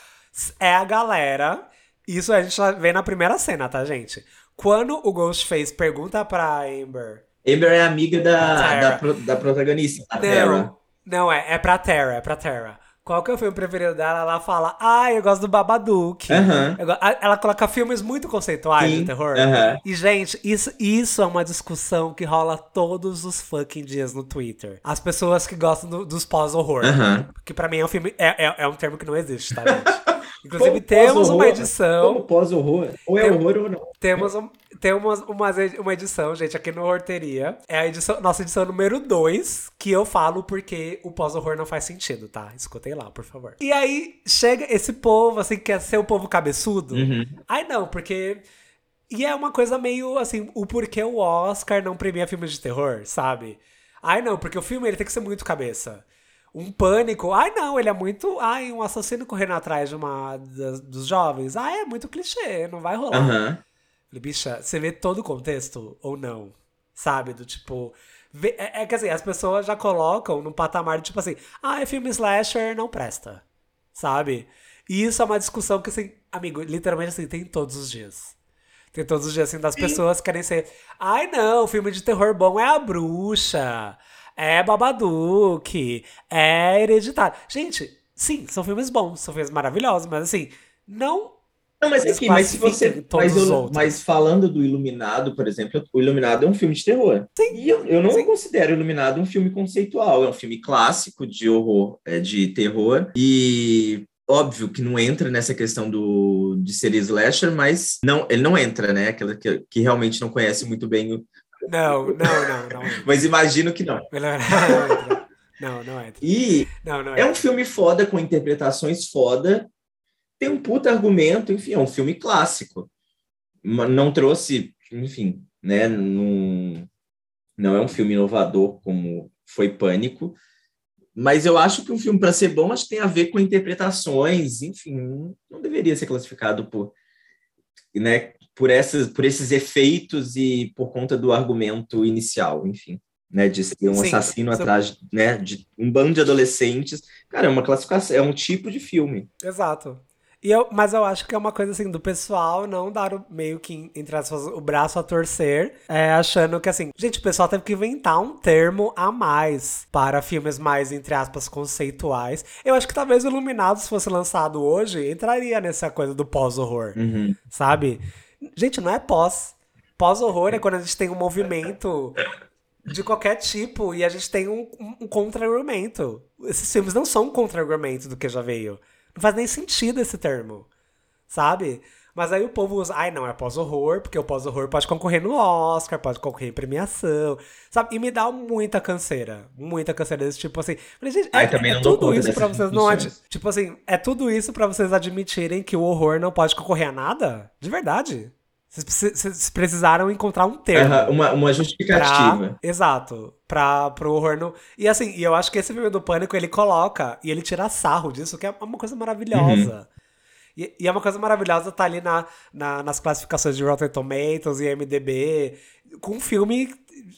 é a galera. Isso a gente vê na primeira cena, tá, gente? Quando o Ghostface pergunta pra Amber. Amber é amiga da, da, da, protagonista, a Terra. Não, é, é pra Terra, é pra Terra. Qual que é o filme preferido dela? Ela fala, ah, eu gosto do Babadook. Uhum. Ela coloca filmes muito conceituais Sim. de terror. Uhum. E, gente, isso, isso é uma discussão que rola todos os fucking dias no Twitter. As pessoas que gostam do, dos pós-horror. Uhum. Que pra mim é um filme. É, é, é um termo que não existe, tá, gente? [laughs] Inclusive, temos uma edição. Como pós-horror? Ou é tem, horror ou não. Temos, um, temos uma, uma edição, gente, aqui no Horteria. É a edição, nossa edição número 2, que eu falo porque o pós-horror não faz sentido, tá? Escutei lá, por favor. E aí chega esse povo, assim, que quer ser o povo cabeçudo. Uhum. Ai, não, porque. E é uma coisa meio assim, o porquê o Oscar não premia filmes de terror, sabe? Ai, não, porque o filme ele tem que ser muito cabeça um pânico. Ai, não, ele é muito. Ai, um assassino correndo atrás de uma das, dos jovens. Ai, é muito clichê, não vai rolar. Uhum. Bicha, você vê todo o contexto ou não? Sabe? Do tipo. Vê, é, é que assim, as pessoas já colocam num patamar de tipo assim, ah, é filme slasher, não presta. Sabe? E isso é uma discussão que, assim, amigo, literalmente assim, tem todos os dias. Tem todos os dias, assim, das Sim. pessoas que querem ser. Ai, não, filme de terror bom é a bruxa é Babadook, é Hereditário. Gente, sim, são filmes bons, são filmes maravilhosos, mas assim, não Não, mas aqui, mas se você. Mas, eu, mas, falando do Iluminado, por exemplo, o Iluminado é um filme de terror. Sim. E eu, eu não Sim. considero o Iluminado um filme conceitual, é um filme clássico de horror, é, de terror. E óbvio que não entra nessa questão do, de ser slasher, mas não, ele não entra, né? Aquela que, que realmente não conhece muito bem o. Não, não, não, não. [laughs] mas imagino que não. Não, não entra. E não, não é um filme foda, com interpretações foda, tem um puta argumento, enfim, é um filme clássico. Não trouxe, enfim, né? Não, não é um filme inovador como foi Pânico, mas eu acho que um filme para ser bom acho que tem a ver com interpretações, enfim, não deveria ser classificado por, né, por essas, por esses efeitos e por conta do argumento inicial, enfim, né, de ser um Sim, assassino atrás, né, de um bando de adolescentes. Cara, é uma classificação, é um tipo de filme. Exato. E eu, mas eu acho que é uma coisa assim do pessoal não dar o, meio que, entre aspas, o braço a torcer, é, achando que assim, gente, o pessoal teve que inventar um termo a mais para filmes mais, entre aspas, conceituais. Eu acho que talvez o Iluminados fosse lançado hoje, entraria nessa coisa do pós-horror, uhum. sabe? Gente, não é pós. Pós-horror é quando a gente tem um movimento de qualquer tipo e a gente tem um, um, um contra-argumento. Esses filmes não são um contra-argumento do que já veio. Não faz nem sentido esse termo, sabe? Mas aí o povo usa, ai não, é pós-horror, porque o pós-horror pode concorrer no Oscar, pode concorrer em premiação, sabe? E me dá muita canseira, muita canseira desse tipo assim. Falei, gente, é, é tudo isso pra vocês não ad... Tipo assim, é tudo isso para vocês admitirem que o horror não pode concorrer a nada? De verdade. Vocês precisaram encontrar um termo. Uhum, uma, uma justificativa. Pra, exato. Pra, pro horror no... E assim, e eu acho que esse filme do Pânico, ele coloca e ele tira sarro disso, que é uma coisa maravilhosa. Uhum. E, e, é uma coisa maravilhosa tá ali na, na, nas classificações de Rotten Tomatoes e MDB, com um filme...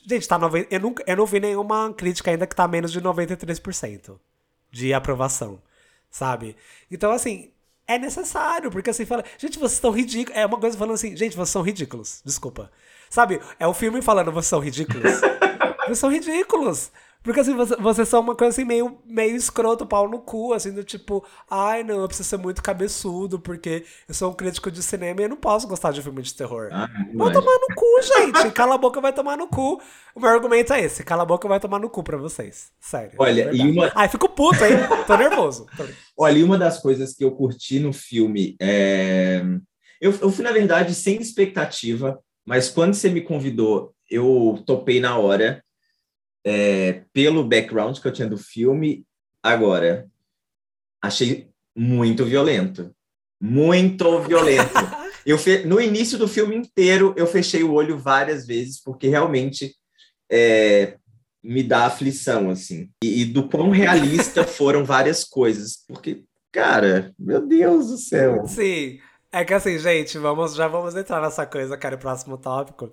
Gente, tá 90, eu, nunca, eu não vi nenhuma crítica ainda que tá menos de 93% de aprovação, sabe? Então, assim, é necessário, porque assim fala, gente, vocês estão ridículos. É uma coisa falando assim, gente, vocês são ridículos. Desculpa. Sabe? É o filme falando, vocês são ridículos. [laughs] vocês são ridículos. Porque assim, vocês você são uma coisa assim meio, meio escroto, pau no cu, assim, do tipo, ai não, eu preciso ser muito cabeçudo, porque eu sou um crítico de cinema e eu não posso gostar de filme de terror. Ah, vai tomar no cu, [laughs] gente. Cala a boca, vai tomar no cu. O meu argumento é esse: cala a boca, vai tomar no cu pra vocês. Sério. Olha, e uma. Ai, fico puto, hein? Tô nervoso. Olha, e uma das coisas que eu curti no filme é. Eu, eu fui, na verdade, sem expectativa, mas quando você me convidou, eu topei na hora é, pelo background que eu tinha do filme. Agora, achei muito violento. Muito violento. [laughs] Eu fe... No início do filme inteiro, eu fechei o olho várias vezes, porque realmente é, me dá aflição, assim. E, e do quão realista [laughs] foram várias coisas. Porque, cara, meu Deus do céu. Sim. É que assim, gente, vamos, já vamos entrar nessa coisa, cara, o próximo tópico.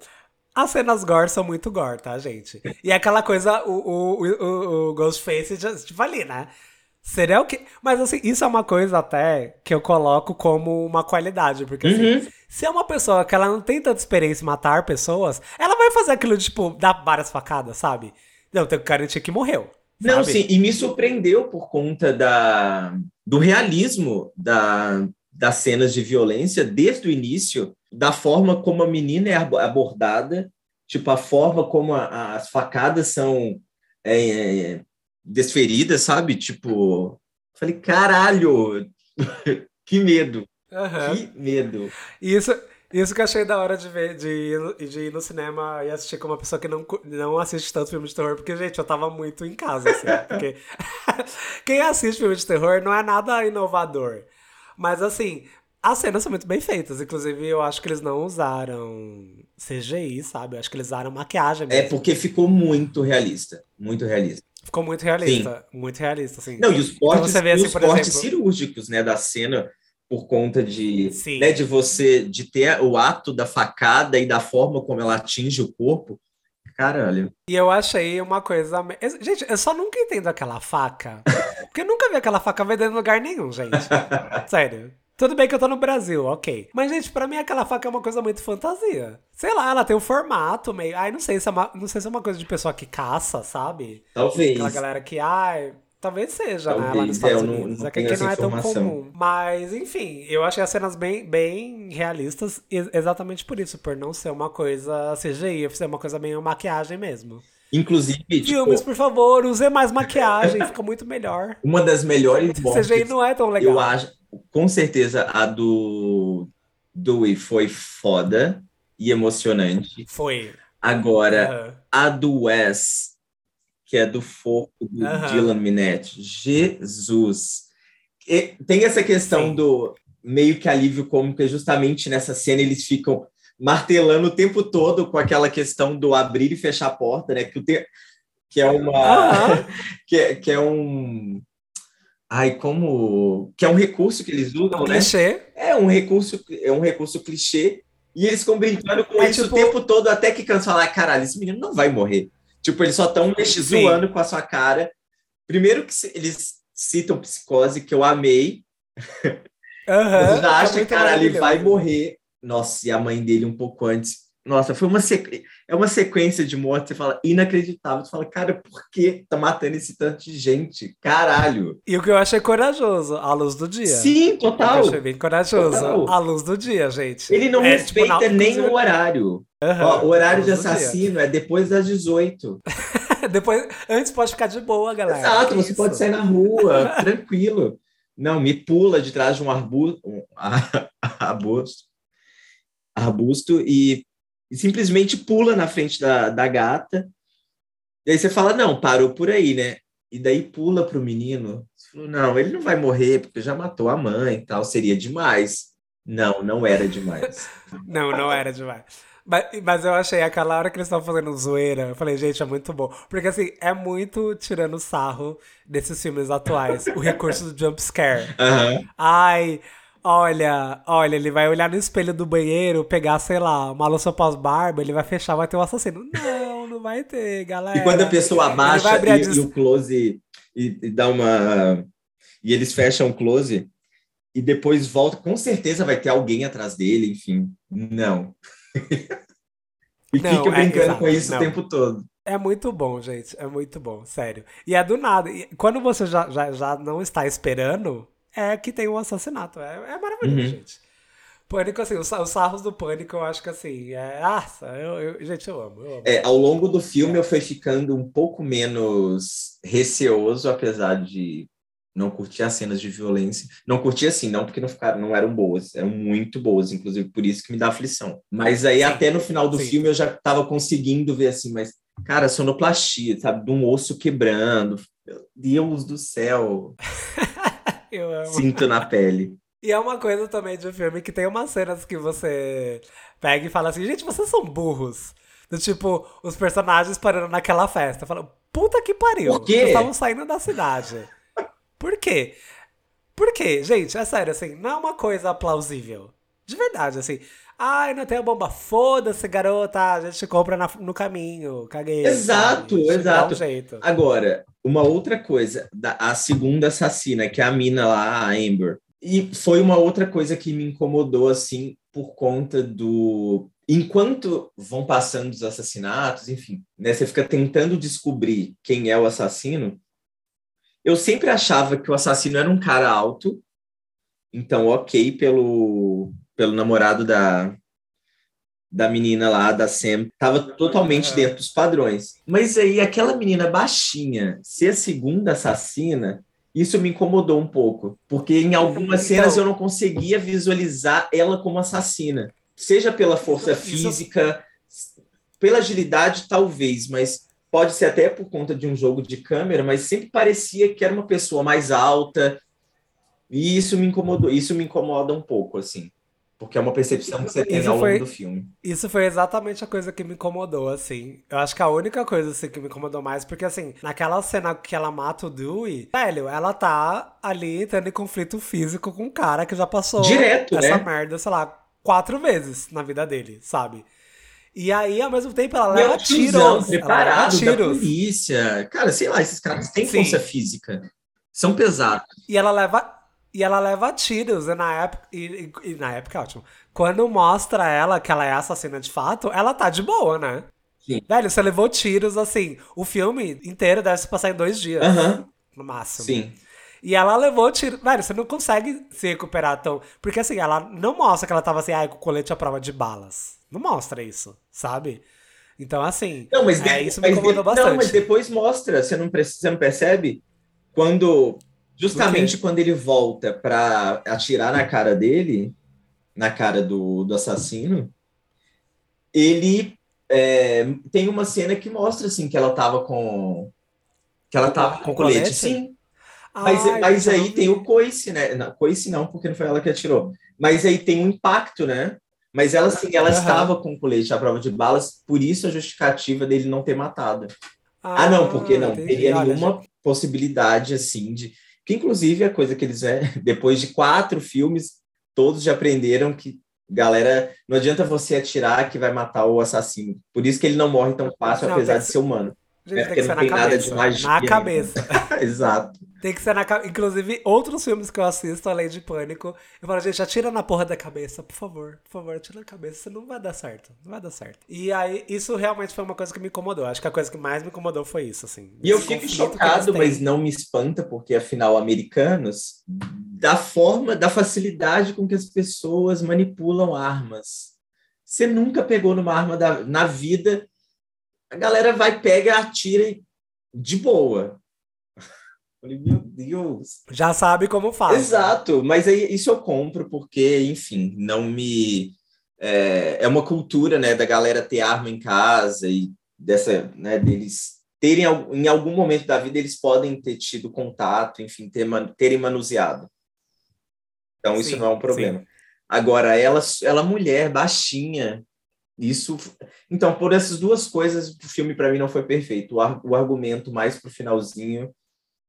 As cenas gore são muito gore, tá, gente? E é aquela coisa, o, o, o, o Ghostface, tipo ali, né? Seria o que. Mas assim, isso é uma coisa até que eu coloco como uma qualidade. Porque assim, uhum. se é uma pessoa que ela não tem tanta experiência em matar pessoas, ela vai fazer aquilo de, tipo, dar várias facadas, sabe? Não, tem que garantir que morreu. Sabe? Não, sim, e me surpreendeu por conta da, do realismo da, das cenas de violência desde o início da forma como a menina é abordada, tipo, a forma como a, as facadas são é, é, desferidas, sabe? Tipo, falei, caralho, [laughs] que medo. Uhum. Que medo. Isso, isso que eu achei da hora de ver, de ir, de ir no cinema e assistir com uma pessoa que não, não assiste tanto filme de terror, porque, gente, eu tava muito em casa, assim. porque [laughs] [laughs] quem assiste filme de terror não é nada inovador. Mas, assim, as cenas são muito bem feitas. Inclusive, eu acho que eles não usaram CGI, sabe? Eu acho que eles usaram maquiagem é mesmo. É porque ficou muito realista. Muito realista. Ficou muito realista. Sim. Muito realista, assim. Não, e os então cortes, então, assim, os cortes exemplo... cirúrgicos, né, da cena, por conta de, né, de você, de ter o ato da facada e da forma como ela atinge o corpo. Caralho. E eu achei uma coisa. Gente, eu só nunca entendo aquela faca. [laughs] Porque eu nunca vi aquela faca vendendo em lugar nenhum, gente. [laughs] Sério. Tudo bem que eu tô no Brasil, ok. Mas, gente, pra mim aquela faca é uma coisa muito fantasia. Sei lá, ela tem um formato meio. Ai, não sei se é uma, não sei se é uma coisa de pessoa que caça, sabe? Talvez. Aquela galera que, ai. Talvez seja, talvez, né? Lá nos Estados é, Unidos. não é que não é tão comum. Mas, enfim, eu achei as cenas bem, bem realistas exatamente por isso, por não ser uma coisa CGI, ser uma coisa meio maquiagem mesmo. Inclusive, Filmes, tipo, por favor, use mais maquiagem, fica muito melhor. [laughs] Uma das melhores [laughs] mortes. CGI não é tão legal. Eu acho, com certeza, a do Dewey foi foda e emocionante. Foi. Agora, uhum. a do Wes, que é do foco do uhum. Dylan Minetti, Jesus. E tem essa questão Sim. do meio que alívio cômico, é justamente nessa cena eles ficam martelando o tempo todo com aquela questão do abrir e fechar a porta, né? Que, te... que é uma. Uhum. [laughs] que, é, que é um. Ai, como. Que é um recurso que eles usam, um né? Clichê. É um recurso, é um recurso clichê. E eles ficam brincando com é, isso tipo... o tempo todo, até que cansam falar, caralho, esse menino não vai morrer. Tipo, eles só estão zoando com a sua cara. Primeiro que eles citam psicose, que eu amei. Uhum, Você já acha, é cara, ele vai morrer. Nossa, e a mãe dele um pouco antes. Nossa, foi uma sequ... é uma sequência de morte, você fala, inacreditável. Você fala, cara, por que tá matando esse tanto de gente? Caralho. E o que eu achei corajoso, a luz do dia. Sim, total. Eu achei bem corajoso, total. a luz do dia, gente. Ele não é, respeita tipo, nem o horário. Uhum, Ó, o horário de assassino é depois das 18. [laughs] depois, antes pode ficar de boa, galera. Exato, você isso? pode sair na rua, [laughs] tranquilo. Não, me pula de trás de um arbusto, um [laughs] arbusto, arbusto e, e, simplesmente pula na frente da, da gata. E aí você fala, não, parou por aí, né? E daí pula pro menino. Você falou, não, ele não vai morrer porque já matou a mãe e tal, seria demais. Não, não era demais. não, não era demais. Mas, mas eu achei aquela hora que eles estavam fazendo zoeira, eu falei, gente, é muito bom. Porque assim, é muito tirando sarro desses filmes atuais. o recurso do jump scare. Uhum. Ai, olha, olha, ele vai olhar no espelho do banheiro, pegar, sei lá, uma louça pós-barba, ele vai fechar, vai ter um assassino. Não, não vai ter, galera. E quando a pessoa abaixa e, e, o close e, e dá uma. E eles fecham o close e depois volta, com certeza vai ter alguém atrás dele, enfim. Não. [laughs] e não, fica é, brincando é, com isso não. o tempo todo. É muito bom, gente. É muito bom, sério. E é do nada. E quando você já, já, já não está esperando, é que tem um assassinato. É, é maravilhoso, uhum. gente. Pânico, assim, os, os, sarros do pânico, eu acho que assim, é. Nossa, eu, eu, gente, eu amo, eu amo. É, ao longo do filme eu fui ficando um pouco menos receoso, apesar de não curti as cenas de violência. Não curti assim, não porque não ficaram, não eram boas, eram muito boas, inclusive por isso que me dá aflição. Mas aí Sim. até no final do Sim. filme eu já estava conseguindo ver assim, mas cara, sonoplastia, sabe, de um osso quebrando. Meu Deus do céu. [laughs] eu amo. Sinto na pele. E é uma coisa também de um filme que tem umas cenas que você pega e fala assim, gente, vocês são burros. Do tipo, os personagens parando naquela festa. Falam, puta que pariu. Por quê? Eles estavam saindo da cidade. Por quê? Por quê? Gente, é sério, assim, não é uma coisa plausível. De verdade, assim. Ai, não tem a bomba. Foda-se, garota. A gente compra na, no caminho. Caguei. Exato, exato. Um Agora, uma outra coisa. Da, a segunda assassina, que é a mina lá, a Amber. E foi uma outra coisa que me incomodou, assim, por conta do. Enquanto vão passando os assassinatos, enfim, né, você fica tentando descobrir quem é o assassino eu sempre achava que o assassino era um cara alto, então ok pelo, pelo namorado da, da menina lá, da Sam, tava totalmente dentro dos padrões. Mas aí aquela menina baixinha ser a segunda assassina, isso me incomodou um pouco, porque em algumas então, cenas eu não conseguia visualizar ela como assassina, seja pela força física, pela agilidade talvez, mas pode ser até por conta de um jogo de câmera, mas sempre parecia que era uma pessoa mais alta. E isso me incomodou, isso me incomoda um pouco, assim. Porque é uma percepção que você tem isso ao longo do filme. Isso foi exatamente a coisa que me incomodou, assim. Eu acho que a única coisa assim, que me incomodou mais, porque assim, naquela cena que ela mata o Dewey, velho, ela tá ali entrando em conflito físico com um cara que já passou Direto, essa né? merda, sei lá, quatro vezes na vida dele, sabe? E aí, ao mesmo tempo, ela leva tiros. Preparado ela tiros. da polícia. Cara, sei lá, esses caras têm Sim. força física. São pesados. E ela leva. E ela leva tiros, e na época. E, e, e na época é ótimo. Quando mostra ela que ela é assassina de fato, ela tá de boa, né? Sim. Velho, você levou tiros, assim. O filme inteiro deve se passar em dois dias. Uhum. no máximo. Sim. E ela levou tiro. Velho, você não consegue se recuperar tão. Porque assim, ela não mostra que ela tava assim, ai, com o colete à prova de balas. Não mostra isso, sabe? Então, assim. Não, mas, é, de... isso me incomodou de... bastante. Não, mas depois mostra, você não, você não percebe? Quando. Justamente quando ele volta pra atirar na cara dele, na cara do, do assassino, ele é, tem uma cena que mostra assim que ela tava com. Que ela tava com, com colete. colete. Sim. Mas, Ai, mas aí tem o coice, né? Não, coice não, porque não foi ela que atirou. Mas aí tem um impacto, né? Mas ela, sim, ela uhum. estava com colete à prova de balas, por isso a justificativa dele não ter matado. Ah, ah não, porque não entendi. teria nenhuma Olha, possibilidade, assim, de... Que, inclusive, a coisa que eles... É, [laughs] depois de quatro filmes, todos já aprenderam que, galera, não adianta você atirar que vai matar o assassino. Por isso que ele não morre tão fácil, não, apesar de ser humano. Gente, é porque não tem nada de magia. Na cabeça. [laughs] Exato. Tem que ser na cabeça. Inclusive, outros filmes que eu assisto, além de Pânico, eu falo, gente, atira na porra da cabeça, por favor. Por favor, atira na cabeça, senão não vai dar certo. Não vai dar certo. E aí, isso realmente foi uma coisa que me incomodou. Acho que a coisa que mais me incomodou foi isso, assim. E eu fico chocado, mas não me espanta, porque afinal, americanos, da forma, da facilidade com que as pessoas manipulam armas. Você nunca pegou numa arma da, na vida a galera vai, pega, atira de boa. Falei, meu Deus. Já sabe como faz. Exato, mas aí isso eu compro porque, enfim, não me. É, é uma cultura, né, da galera ter arma em casa e dessa, né, deles terem, em algum momento da vida, eles podem ter tido contato, enfim, ter, terem manuseado. Então, sim, isso não é um problema. Sim. Agora, ela, ela mulher, baixinha, isso. Então, por essas duas coisas, o filme para mim não foi perfeito. O, ar, o argumento mais pro finalzinho,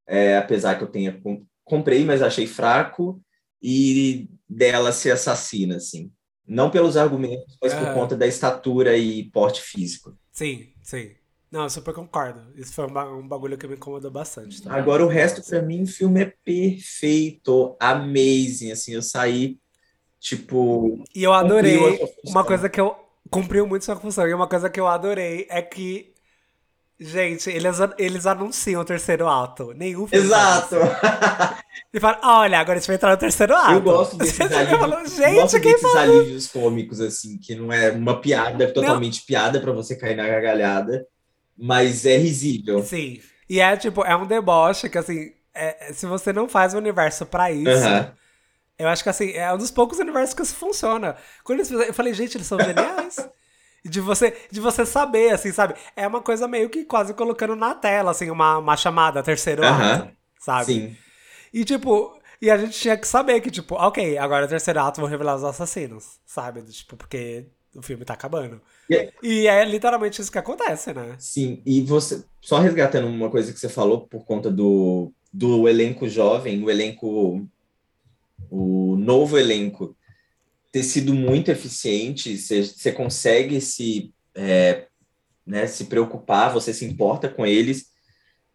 é, apesar que eu tenha comprei, mas achei fraco, e dela ser assassina, assim. Não pelos argumentos, mas por conta da estatura e porte físico. Sim, sim. Não, eu super concordo. Isso foi um, bagulho que me incomodou bastante. Agora, o resto, para mim, o filme é perfeito, amazing, assim, eu saí, tipo... E eu adorei uma coisa que eu cumpriu muito sua função. E uma coisa que eu adorei é que. Gente, eles, eles anunciam o terceiro ato. Nenhum filme. Exato! [laughs] E fala, olha, agora a gente vai entrar no terceiro ato. Eu gosto desses [laughs] alívios. Falando, gente, gosto desses alívios cômicos, assim, que não é uma piada, totalmente não. piada para você cair na gargalhada, mas é risível. Sim. E é tipo, é um deboche que, assim, é, se você não faz o universo para isso. Uh -huh eu acho que assim, é um dos poucos universos que isso funciona. Quando eles fizeram, eu falei, gente, eles são geniais. [laughs] de você, de você saber, assim, sabe? É uma coisa meio que quase colocando na tela, assim, uma, uma chamada terceiro uh -huh. ato, sabe? Sim. E tipo, e a gente tinha que saber que, tipo, ok, agora o terceiro ato vão revelar os assassinos, sabe? Tipo, porque o filme tá acabando. Yeah. E é literalmente isso que acontece, né? Sim, e você, só resgatando uma coisa que você falou por conta do, do elenco jovem, o elenco o novo elenco ter sido muito eficiente, você consegue se, é, né, se preocupar, você se importa com eles.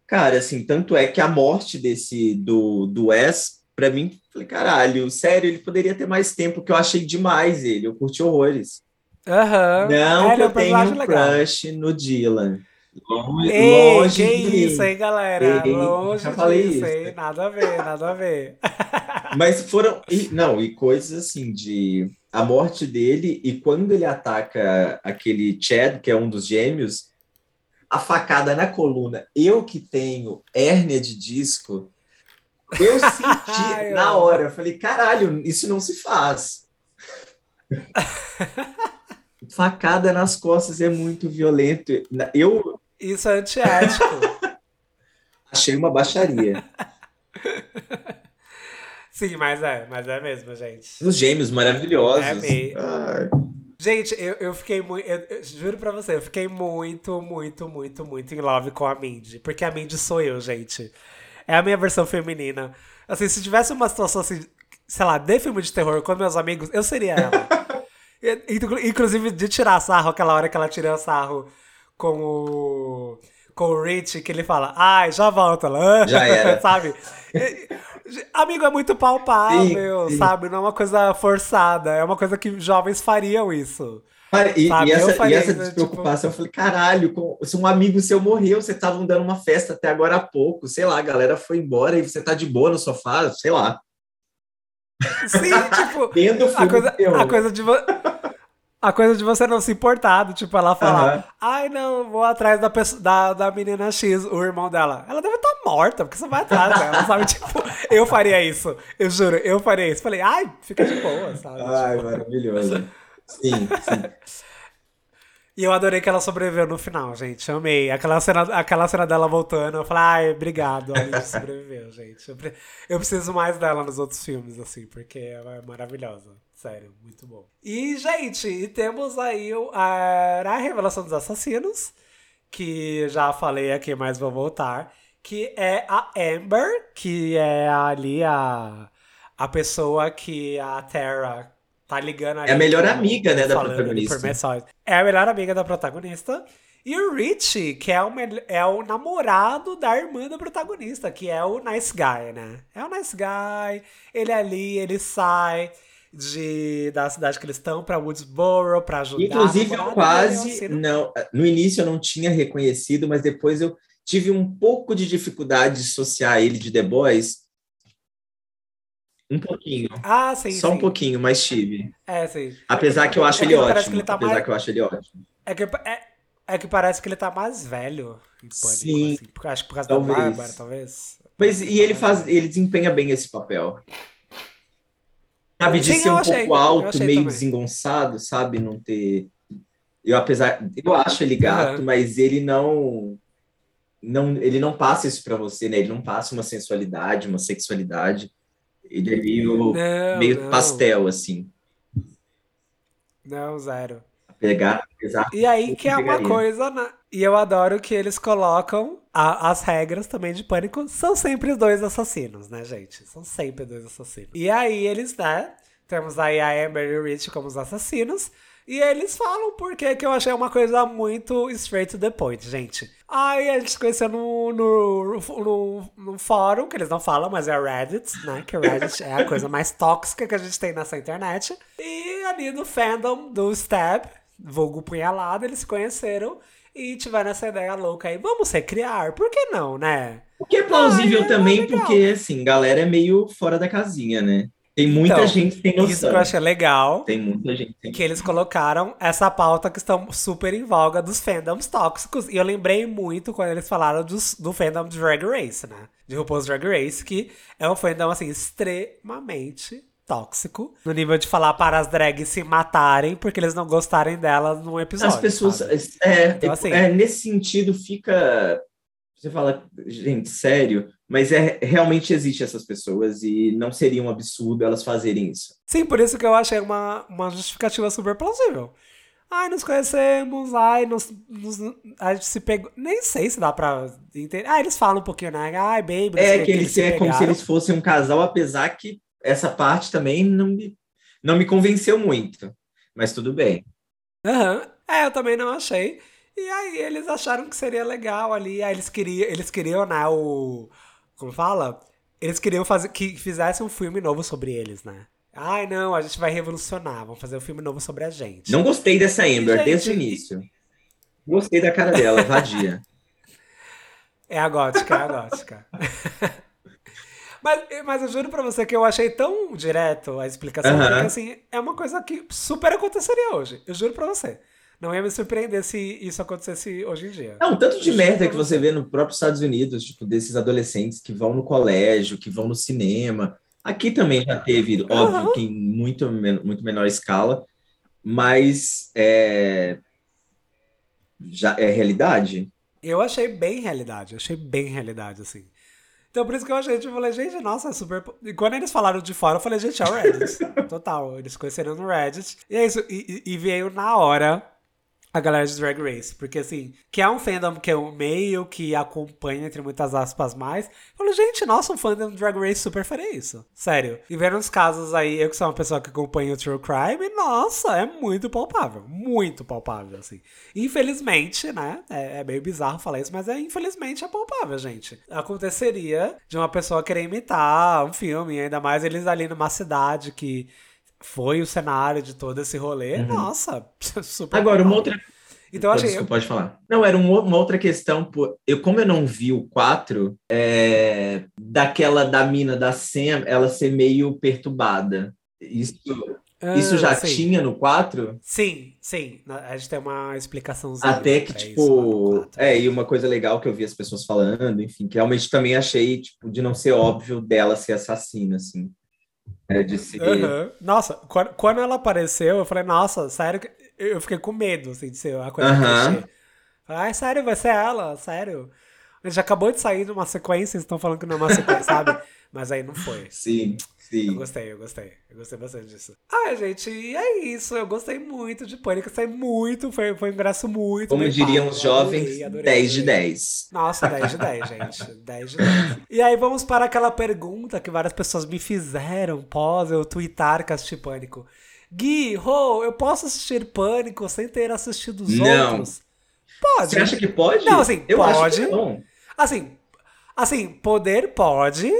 Cara, assim, tanto é que a morte desse do, do Wes, para mim, falei, caralho, sério, ele poderia ter mais tempo, que eu achei demais ele, eu curti horrores. Uhum. Não é, que eu tenho um crush legal. no Dylan. Longe, Ei, longe que isso, hein, galera? Ei, longe já falei disso, isso. hein? Nada a ver, nada a ver. [laughs] Mas foram. E, não, e coisas assim de. A morte dele, e quando ele ataca aquele Chad, que é um dos gêmeos, a facada na coluna. Eu que tenho hérnia de disco, eu senti [laughs] na hora. Eu falei, caralho, isso não se faz. [laughs] facada nas costas é muito violento. Eu. Isso é antiético. [laughs] Achei uma baixaria. [laughs] Sim, mas é, mas é mesmo, gente. Os gêmeos maravilhosos. É. Gente, eu, eu fiquei muito. Eu, eu, juro pra você, eu fiquei muito, muito, muito, muito em love com a Mindy. Porque a Mindy sou eu, gente. É a minha versão feminina. Assim, se tivesse uma situação assim, sei lá, de filme de terror com meus amigos, eu seria ela. [laughs] Inclusive de tirar sarro, aquela hora que ela tirou sarro com o. Com o Rich, que ele fala, ai, já volta lá. Já era. [laughs] Sabe? Amigo, é muito palpável, sim, sim. sabe? Não é uma coisa forçada. É uma coisa que jovens fariam isso. E, e, essa, e essa tipo despreocupação, tipo... eu falei, caralho, se um amigo seu morreu, você tava dando uma festa até agora há pouco, sei lá, a galera foi embora e você tá de boa no sofá, sei lá. Sim, tipo, [laughs] a coisa, a coisa de a coisa de você não se importar, tipo, ela falar, uhum. ai não, vou atrás da, pessoa, da, da menina X, o irmão dela. Ela deve estar tá morta, porque você vai atrás dela, sabe? [laughs] Tipo, eu faria isso, eu juro, eu faria isso. Falei, ai, fica de boa, sabe? Ai, tipo... maravilhoso. Sim, sim. E eu adorei que ela sobreviveu no final, gente. Amei. Aquela cena, aquela cena dela voltando, eu falei, ai, obrigado, a Alice sobreviveu, [laughs] gente. Eu, eu, preciso mais dela nos outros filmes, assim, porque ela é maravilhosa. Sério, muito bom. E, gente, temos aí a, a revelação dos assassinos, que já falei aqui, mas vou voltar. Que é a Amber, que é ali a, a pessoa que a Terra tá ligando É a melhor amiga, né, da protagonista. É a melhor amiga da protagonista. E o Rich, que é o, é o namorado da irmã da protagonista, que é o nice guy, né? É o nice guy, ele é ali, ele sai de, da cidade que eles estão para Woodsboro para ajudar. Inclusive, eu quase não. No início eu não tinha reconhecido, mas depois eu tive um pouco de dificuldade de associar ele de The Boys, um pouquinho. Ah, sim. Só sim. um pouquinho, mas tive. É, sim. Apesar que eu acho é ele ótimo. Ele tá apesar mais... que eu acho ele ótimo. É que, é, é que parece que ele tá mais velho em pânico, sim. Assim. Acho que por causa talvez. da Bárbara, talvez. Mas e ele faz. ele desempenha bem esse papel. Sabe, de sim, ser um achei, pouco alto, meio também. desengonçado, sabe? Não ter. Eu, apesar. Eu acho ele gato, uhum. mas ele não. Não, ele não passa isso para você, né? Ele não passa uma sensualidade, uma sexualidade. Ele é meio, não, meio não. pastel, assim. Não, zero. Pegar, E aí que é uma coisa, né? E eu adoro que eles colocam a, as regras também de pânico. São sempre dois assassinos, né, gente? São sempre dois assassinos. E aí eles, né? Temos aí a Amber e o Rich como os assassinos. E eles falam porque que eu achei uma coisa muito straight to the point, gente. Aí a gente se conheceu no, no, no, no, fórum, que eles não falam, mas é Reddit, né? Que o Reddit é a coisa mais tóxica que a gente tem nessa internet. E ali no fandom do Stab, vulgo punhalado, eles se conheceram e tiveram essa ideia louca aí. Vamos recriar, por que não, né? O que é plausível ah, é também, porque, assim, galera é meio fora da casinha, né? Tem muita então, gente que tem noção. Isso que eu achei legal. Tem muita gente. Tem... Que eles colocaram essa pauta que estão super em voga dos fandoms tóxicos. E eu lembrei muito quando eles falaram dos, do fandom de Drag Race, né? De RuPaul's Drag Race, que é um fandom, assim, extremamente tóxico. No nível de falar para as drags se matarem porque eles não gostarem delas num episódio. As pessoas. É, então, assim, é, nesse sentido, fica. Você fala, gente, sério, mas é, realmente existe essas pessoas e não seria um absurdo elas fazerem isso. Sim, por isso que eu achei uma, uma justificativa super plausível. Ai, nos conhecemos, ai, nos, nos, a gente se pegou. Nem sei se dá pra entender. Ah, eles falam um pouquinho, né? Ai, baby. É, que, que eles, é como se eles fossem um casal, apesar que essa parte também não me, não me convenceu muito. Mas tudo bem. Uhum. É, eu também não achei. E aí eles acharam que seria legal ali. Aí eles queriam, eles queriam, né, o como fala? Eles queriam fazer que fizessem um filme novo sobre eles, né? Ai, não, a gente vai revolucionar, vamos fazer um filme novo sobre a gente. Não gostei dessa Amber gente, desde o início. Gostei da cara dela, vadia. [laughs] É a gótica, é a gótica. [laughs] mas, mas eu juro pra você que eu achei tão direto a explicação, porque assim, é uma coisa que super aconteceria hoje. Eu juro pra você. Não ia me surpreender se isso acontecesse hoje em dia. Não, tanto de merda que você vê no próprio Estados Unidos, tipo, desses adolescentes que vão no colégio, que vão no cinema. Aqui também já teve, uhum. óbvio, que em muito, muito menor escala, mas é, já é realidade. Eu achei bem realidade, achei bem realidade, assim. Então, por isso que eu achei, tipo, eu falei, gente, nossa, é super. E quando eles falaram de fora, eu falei, gente, é o Reddit. [laughs] Total. Eles conheceram no Reddit. E é isso. E, e veio na hora a galera de Drag Race. Porque, assim, que é um fandom que eu meio que acompanho, entre muitas aspas, mais. Eu falo, gente, nossa, um fandom de Drag Race super faria isso. Sério. E vendo os casos aí, eu que sou uma pessoa que acompanha o True Crime, nossa, é muito palpável. Muito palpável, assim. Infelizmente, né? É, é meio bizarro falar isso, mas é infelizmente é palpável, gente. Aconteceria de uma pessoa querer imitar um filme, ainda mais eles ali numa cidade que foi o cenário de todo esse rolê, uhum. nossa, [laughs] super. Agora, uma outra. Então, achei. Desculpa, pode falar. Não, era uma outra questão. Eu, como eu não vi o 4, é, daquela da mina da Sam, ela ser meio perturbada. Isso ah, Isso já tinha no 4? Sim, sim. A gente tem uma explicação. Até que, tipo. É, e uma coisa legal que eu vi as pessoas falando, enfim, que realmente também achei, tipo, de não ser óbvio dela ser assassina, assim. É, de ser. Uhum. Nossa, quando, quando ela apareceu, eu falei, nossa, sério, eu fiquei com medo, assim, de ser a coisa uhum. que Ai, sério, vai ser ela, sério. A gente acabou de sair de uma sequência, estão falando que não é uma sequência, [laughs] sabe? Mas aí não foi. Sim. Sim. Eu gostei, eu gostei. Eu gostei bastante disso. Ah, gente, é isso. Eu gostei muito de Pânico. Sai muito, foi, foi um ingresso muito. Como diriam os jovens, adorei, adorei, 10 de 10. Nossa, 10 de 10, gente. [laughs] 10 de 10. E aí vamos para aquela pergunta que várias pessoas me fizeram pós eu twittar que assisti Pânico. Gui, Rô, eu posso assistir Pânico sem ter assistido os não. outros? Pode. Você acha que pode? Não, assim, eu pode. Acho que não. Assim, assim, poder pode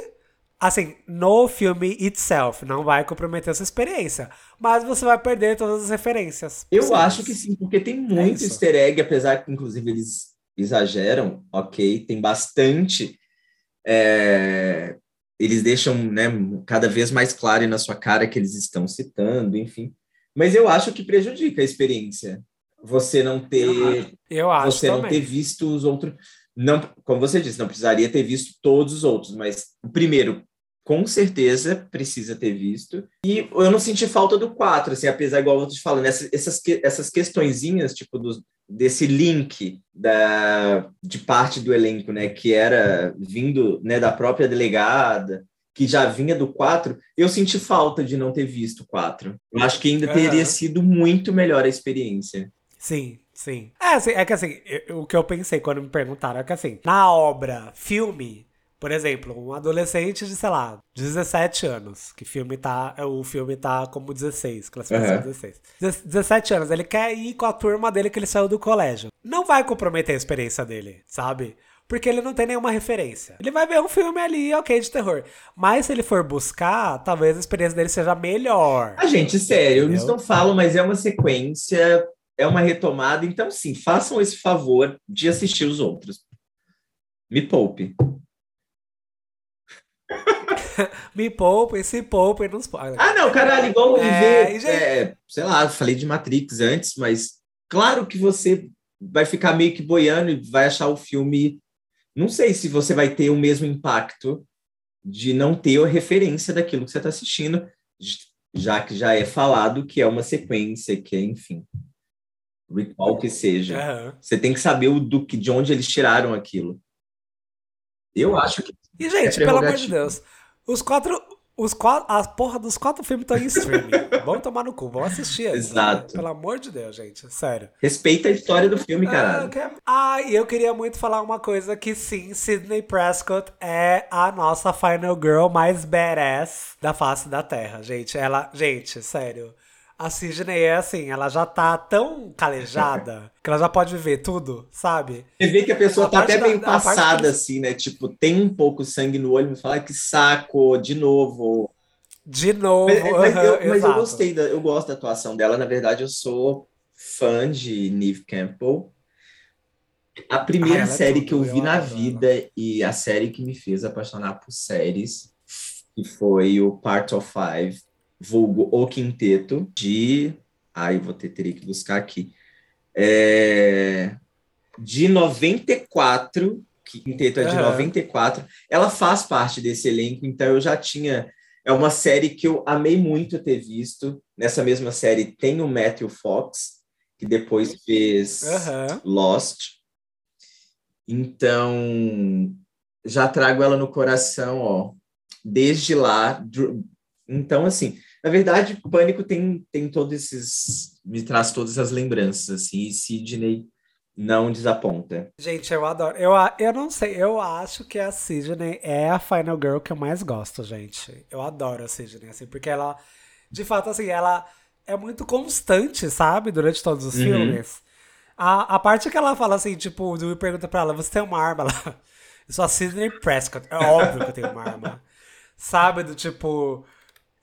Assim, no filme itself, não vai comprometer essa experiência. Mas você vai perder todas as referências. Eu sim. acho que sim, porque tem é muito é easter egg, apesar que, inclusive, eles exageram, ok? Tem bastante. É, eles deixam né, cada vez mais claro na sua cara que eles estão citando, enfim. Mas eu acho que prejudica a experiência. Você não ter. Eu acho Você também. não ter visto os outros. Não, como você disse, não precisaria ter visto todos os outros, mas o primeiro com certeza precisa ter visto. E eu não senti falta do 4, assim, apesar, igual eu te falando, essas, essas, essas questõezinhas, tipo, do, desse link da, de parte do elenco, né, que era vindo né, da própria delegada, que já vinha do 4, eu senti falta de não ter visto o 4. Eu acho que ainda teria uhum. sido muito melhor a experiência. Sim, sim. É, assim, é que assim, eu, o que eu pensei quando me perguntaram é que assim, na obra, filme, por exemplo, um adolescente de, sei lá, 17 anos, que filme tá, o filme tá como 16, classificação uhum. 16. 17 anos, ele quer ir com a turma dele que ele saiu do colégio. Não vai comprometer a experiência dele, sabe? Porque ele não tem nenhuma referência. Ele vai ver um filme ali, ok, de terror. Mas se ele for buscar, talvez a experiência dele seja melhor. A ah, gente, sério, eles não falam, mas é uma sequência, é uma retomada. Então, sim, façam esse favor de assistir os outros. Me poupe. [laughs] Me poupem, se poupem nos Ah, não, caralho, igual é, ver, é, sei lá, falei de Matrix antes, mas claro que você vai ficar meio que boiando e vai achar o filme. Não sei se você vai ter o mesmo impacto de não ter a referência daquilo que você está assistindo, já que já é falado que é uma sequência, que é, enfim, qual que seja. Uhum. Você tem que saber o do que, de onde eles tiraram aquilo. Eu acho que. E, gente, é pelo amor de Deus, os quatro. Os quatro, a porra dos quatro filmes estão em streaming. [laughs] Vamos tomar no cu, vamos assistir. Exato. Pelo amor de Deus, gente. Sério. Respeita a história do filme, cara. Ah, e eu queria muito falar uma coisa que sim, Sidney Prescott é a nossa final girl mais badass da face da Terra, gente. Ela, gente, sério. A Sidney é assim, ela já tá tão calejada [laughs] que ela já pode viver tudo, sabe? Você vê que a pessoa a tá até meio da, passada, assim, né? Tipo, tem um pouco sangue no olho, mas fala que saco, de novo. De novo. Mas, mas, eu, mas eu, gostei, da, eu gosto da atuação dela. Na verdade, eu sou fã de Neve Campbell. A primeira ah, série é que eu vi na vida e a série que me fez apaixonar por séries, que foi o Part of Five vulgo O Quinteto, de. Ai, vou ter, teria que buscar aqui. É, de 94, Quinteto é de uhum. 94. Ela faz parte desse elenco, então eu já tinha. É uma série que eu amei muito ter visto. Nessa mesma série tem o Matthew Fox, que depois fez uhum. Lost. Então, já trago ela no coração, ó. Desde lá. Então, assim, na verdade, Pânico tem, tem todos esses. me traz todas as lembranças, assim, e Sidney não desaponta. Gente, eu adoro. Eu, eu não sei, eu acho que a Sidney é a Final Girl que eu mais gosto, gente. Eu adoro a Sidney, assim, porque ela, de fato, assim, ela é muito constante, sabe, durante todos os uhum. filmes. A, a parte que ela fala assim, tipo, o Dewey pergunta pra ela, você tem uma arma? [laughs] Ela, eu sou a Sidney Prescott. É óbvio que eu tenho uma arma. sabe, do tipo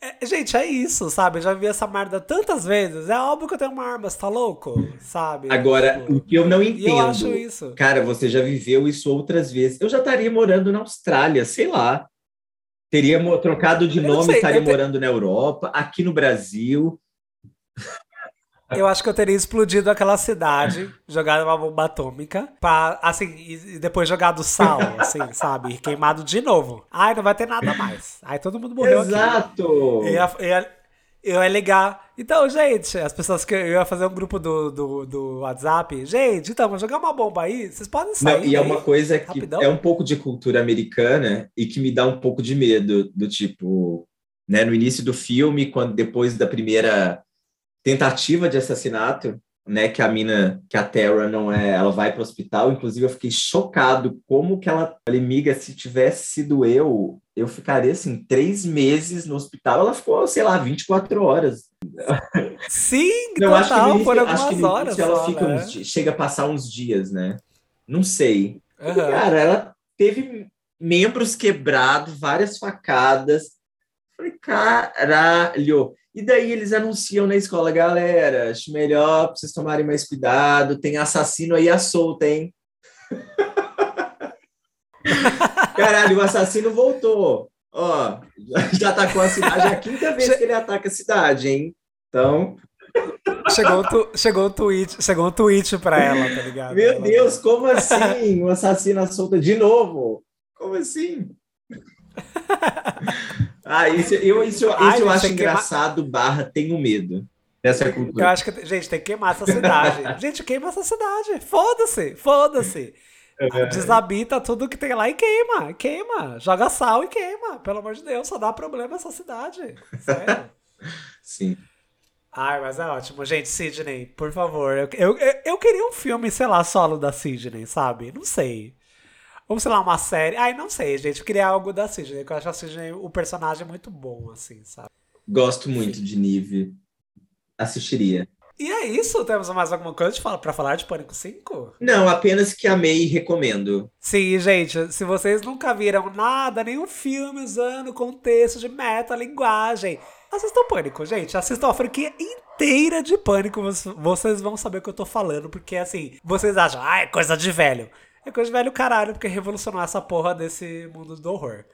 É, gente, é isso, sabe? Eu já vi essa merda tantas vezes. É óbvio que eu tenho uma arma, você tá louco? Sabe? Agora, tipo, o que eu não entendo. eu acho isso. Cara, você já viveu isso outras vezes. Eu já estaria morando na Austrália, sei lá. Teria trocado de nome, sei, estaria te... morando na Europa, aqui no Brasil. Eu acho que eu teria explodido aquela cidade, [laughs] jogado uma bomba atômica, pra, assim, e depois jogado sal, assim, [laughs] sabe? Queimado de novo. Ai, não vai ter nada mais. Aí todo mundo morreu Exato! Aqui. Ia, ia, eu ia ligar. Então, gente, as pessoas que eu ia fazer um grupo do, do, do WhatsApp. Gente, então, vou jogar uma bomba aí. Vocês podem sair. Não, e é uma coisa que rapidão. é um pouco de cultura americana e que me dá um pouco de medo, do tipo, né, no início do filme, quando depois da primeira tentativa de assassinato, né, que a mina, que a Terra não é, ela vai para o hospital, inclusive eu fiquei chocado como que ela, falei, miga, se tivesse sido eu, eu ficaria, assim, três meses no hospital, ela ficou, sei lá, 24 horas. Sim, não, acho que algumas acho que horas ela só, fica né? uns, chega a passar uns dias, né, não sei. Uhum. Cara, ela teve membros quebrados, várias facadas, falei, caralho, e daí eles anunciam na escola, galera, acho melhor pra vocês tomarem mais cuidado, tem assassino aí à solta, hein? [laughs] Caralho, o assassino voltou. Ó, já atacou a cidade, é a quinta vez que ele ataca a cidade, hein? Então. Chegou um, tu, chegou um tweet, chegou um tweet pra ela, tá ligado? Meu ela Deus, como assim? O [laughs] assassino à solta de novo? Como assim? [laughs] Ah, isso, eu, isso, isso Ai, eu acho engraçado, barra, tenho medo. Dessa cultura. Eu acho que, gente, tem que queimar essa cidade. [laughs] gente, queima essa cidade. Foda-se, foda-se. É. Desabita tudo que tem lá e queima, queima. Joga sal e queima. Pelo amor de Deus, só dá problema essa cidade. Sério. [laughs] Sim. Ai, mas é ótimo. Gente, Sidney, por favor. Eu, eu, eu queria um filme, sei lá, solo da Sidney, sabe? Não sei. Ou, sei lá, uma série. Ai, não sei, gente. Eu queria algo da Sidney, eu acho a Sidney, o personagem muito bom, assim, sabe? Gosto muito Sim. de Nive. Assistiria. E é isso? Temos mais alguma coisa para falar de Pânico 5? Não, apenas que amei e recomendo. Sim, gente, se vocês nunca viram nada, nenhum filme usando contexto de metalinguagem, assistam Pânico, gente. Assistam a franquia inteira de Pânico. Vocês vão saber o que eu tô falando, porque assim, vocês acham, ah, é coisa de velho. É coisa de velho caralho, porque revolucionou essa porra desse mundo do horror.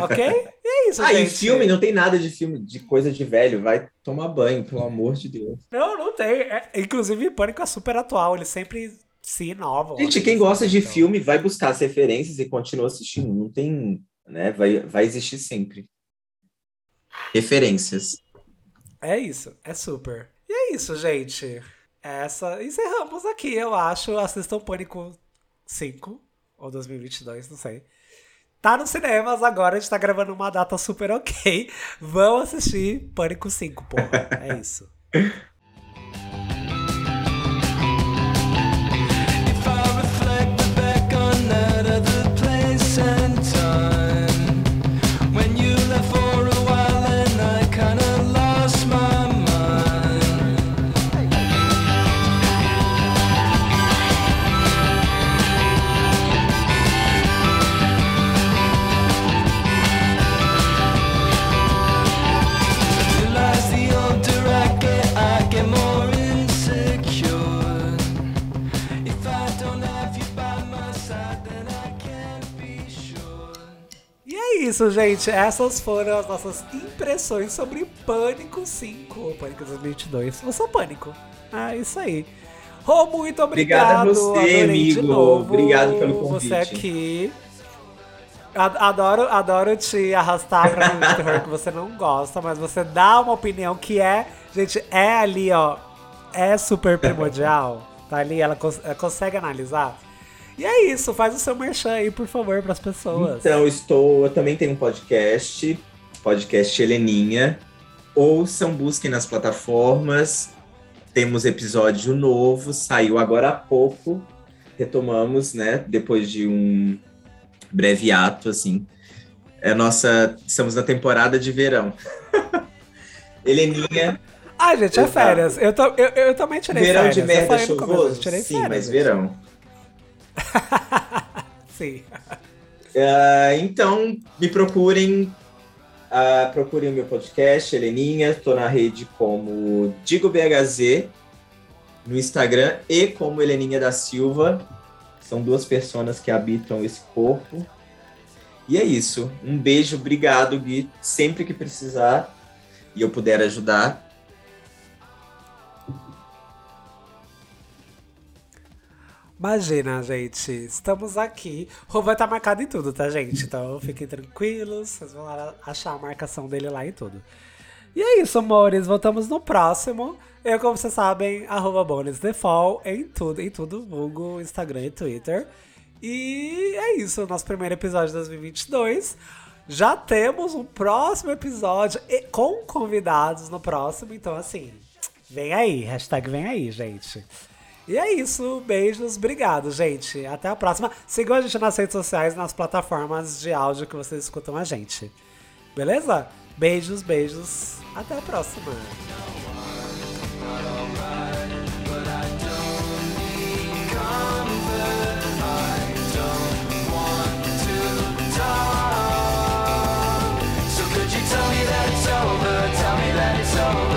Ok? E é isso, ah, gente. Ah, e filme, não tem nada de filme, de coisa de velho. Vai tomar banho, pelo amor de Deus. Não, não tem. É, inclusive, Pânico é super atual. Ele sempre se inova. Gente, quem gosta de então. filme vai buscar as referências e continua assistindo. Não tem, né? Vai, vai existir sempre. Referências. É isso. É super. E é isso, gente. Essa. Encerramos aqui, eu acho. Assistam Pânico 5 ou 2022, não sei. Tá nos cinemas agora, a gente tá gravando uma data super ok. Vão assistir Pânico 5, porra. É isso. [laughs] isso, gente. Essas foram as nossas impressões sobre Pânico 5, ou Pânico 2022. Eu sou Pânico. É isso aí. Rô, muito obrigado. Obrigado a você, amigo. Obrigado pelo convite. Você aqui. Adoro, adoro te arrastar pra um de terror que você não gosta, mas você dá uma opinião que é, gente, é ali, ó, é super primordial. Tá ali, ela, cons ela consegue analisar. E é isso, faz o seu merchan aí, por favor, para as pessoas. Então, estou. Eu também tenho um podcast, podcast Heleninha. Ouçam, busquem nas plataformas. Temos episódio novo, saiu agora há pouco. Retomamos, né? Depois de um breve ato, assim. É nossa. Estamos na temporada de verão. [laughs] Heleninha. Ah, gente, é férias. Eu, tô, eu, eu também tirei verão férias. Verão de merda chuvoso? Sim, férias, mas verão. [laughs] Sim. Uh, então, me procurem uh, procurem o meu podcast, Heleninha. Estou na rede como Digo BHZ no Instagram e como Heleninha da Silva. São duas pessoas que habitam esse corpo. E é isso. Um beijo, obrigado, Gui. Sempre que precisar e eu puder ajudar, Imagina, gente, estamos aqui. O Rô vai estar tá marcado em tudo, tá, gente? Então fiquem tranquilos, vocês vão achar a marcação dele lá e tudo. E é isso, amores. Voltamos no próximo. Eu, como vocês sabem, arroba bonusdefault em tudo, em tudo, Google, Instagram e Twitter. E é isso, nosso primeiro episódio de 2022. Já temos um próximo episódio com convidados no próximo, então assim, vem aí, hashtag vem aí, gente. E é isso, beijos, obrigado, gente. Até a próxima. Sigam a gente nas redes sociais, nas plataformas de áudio que vocês escutam a gente. Beleza? Beijos, beijos. Até a próxima. So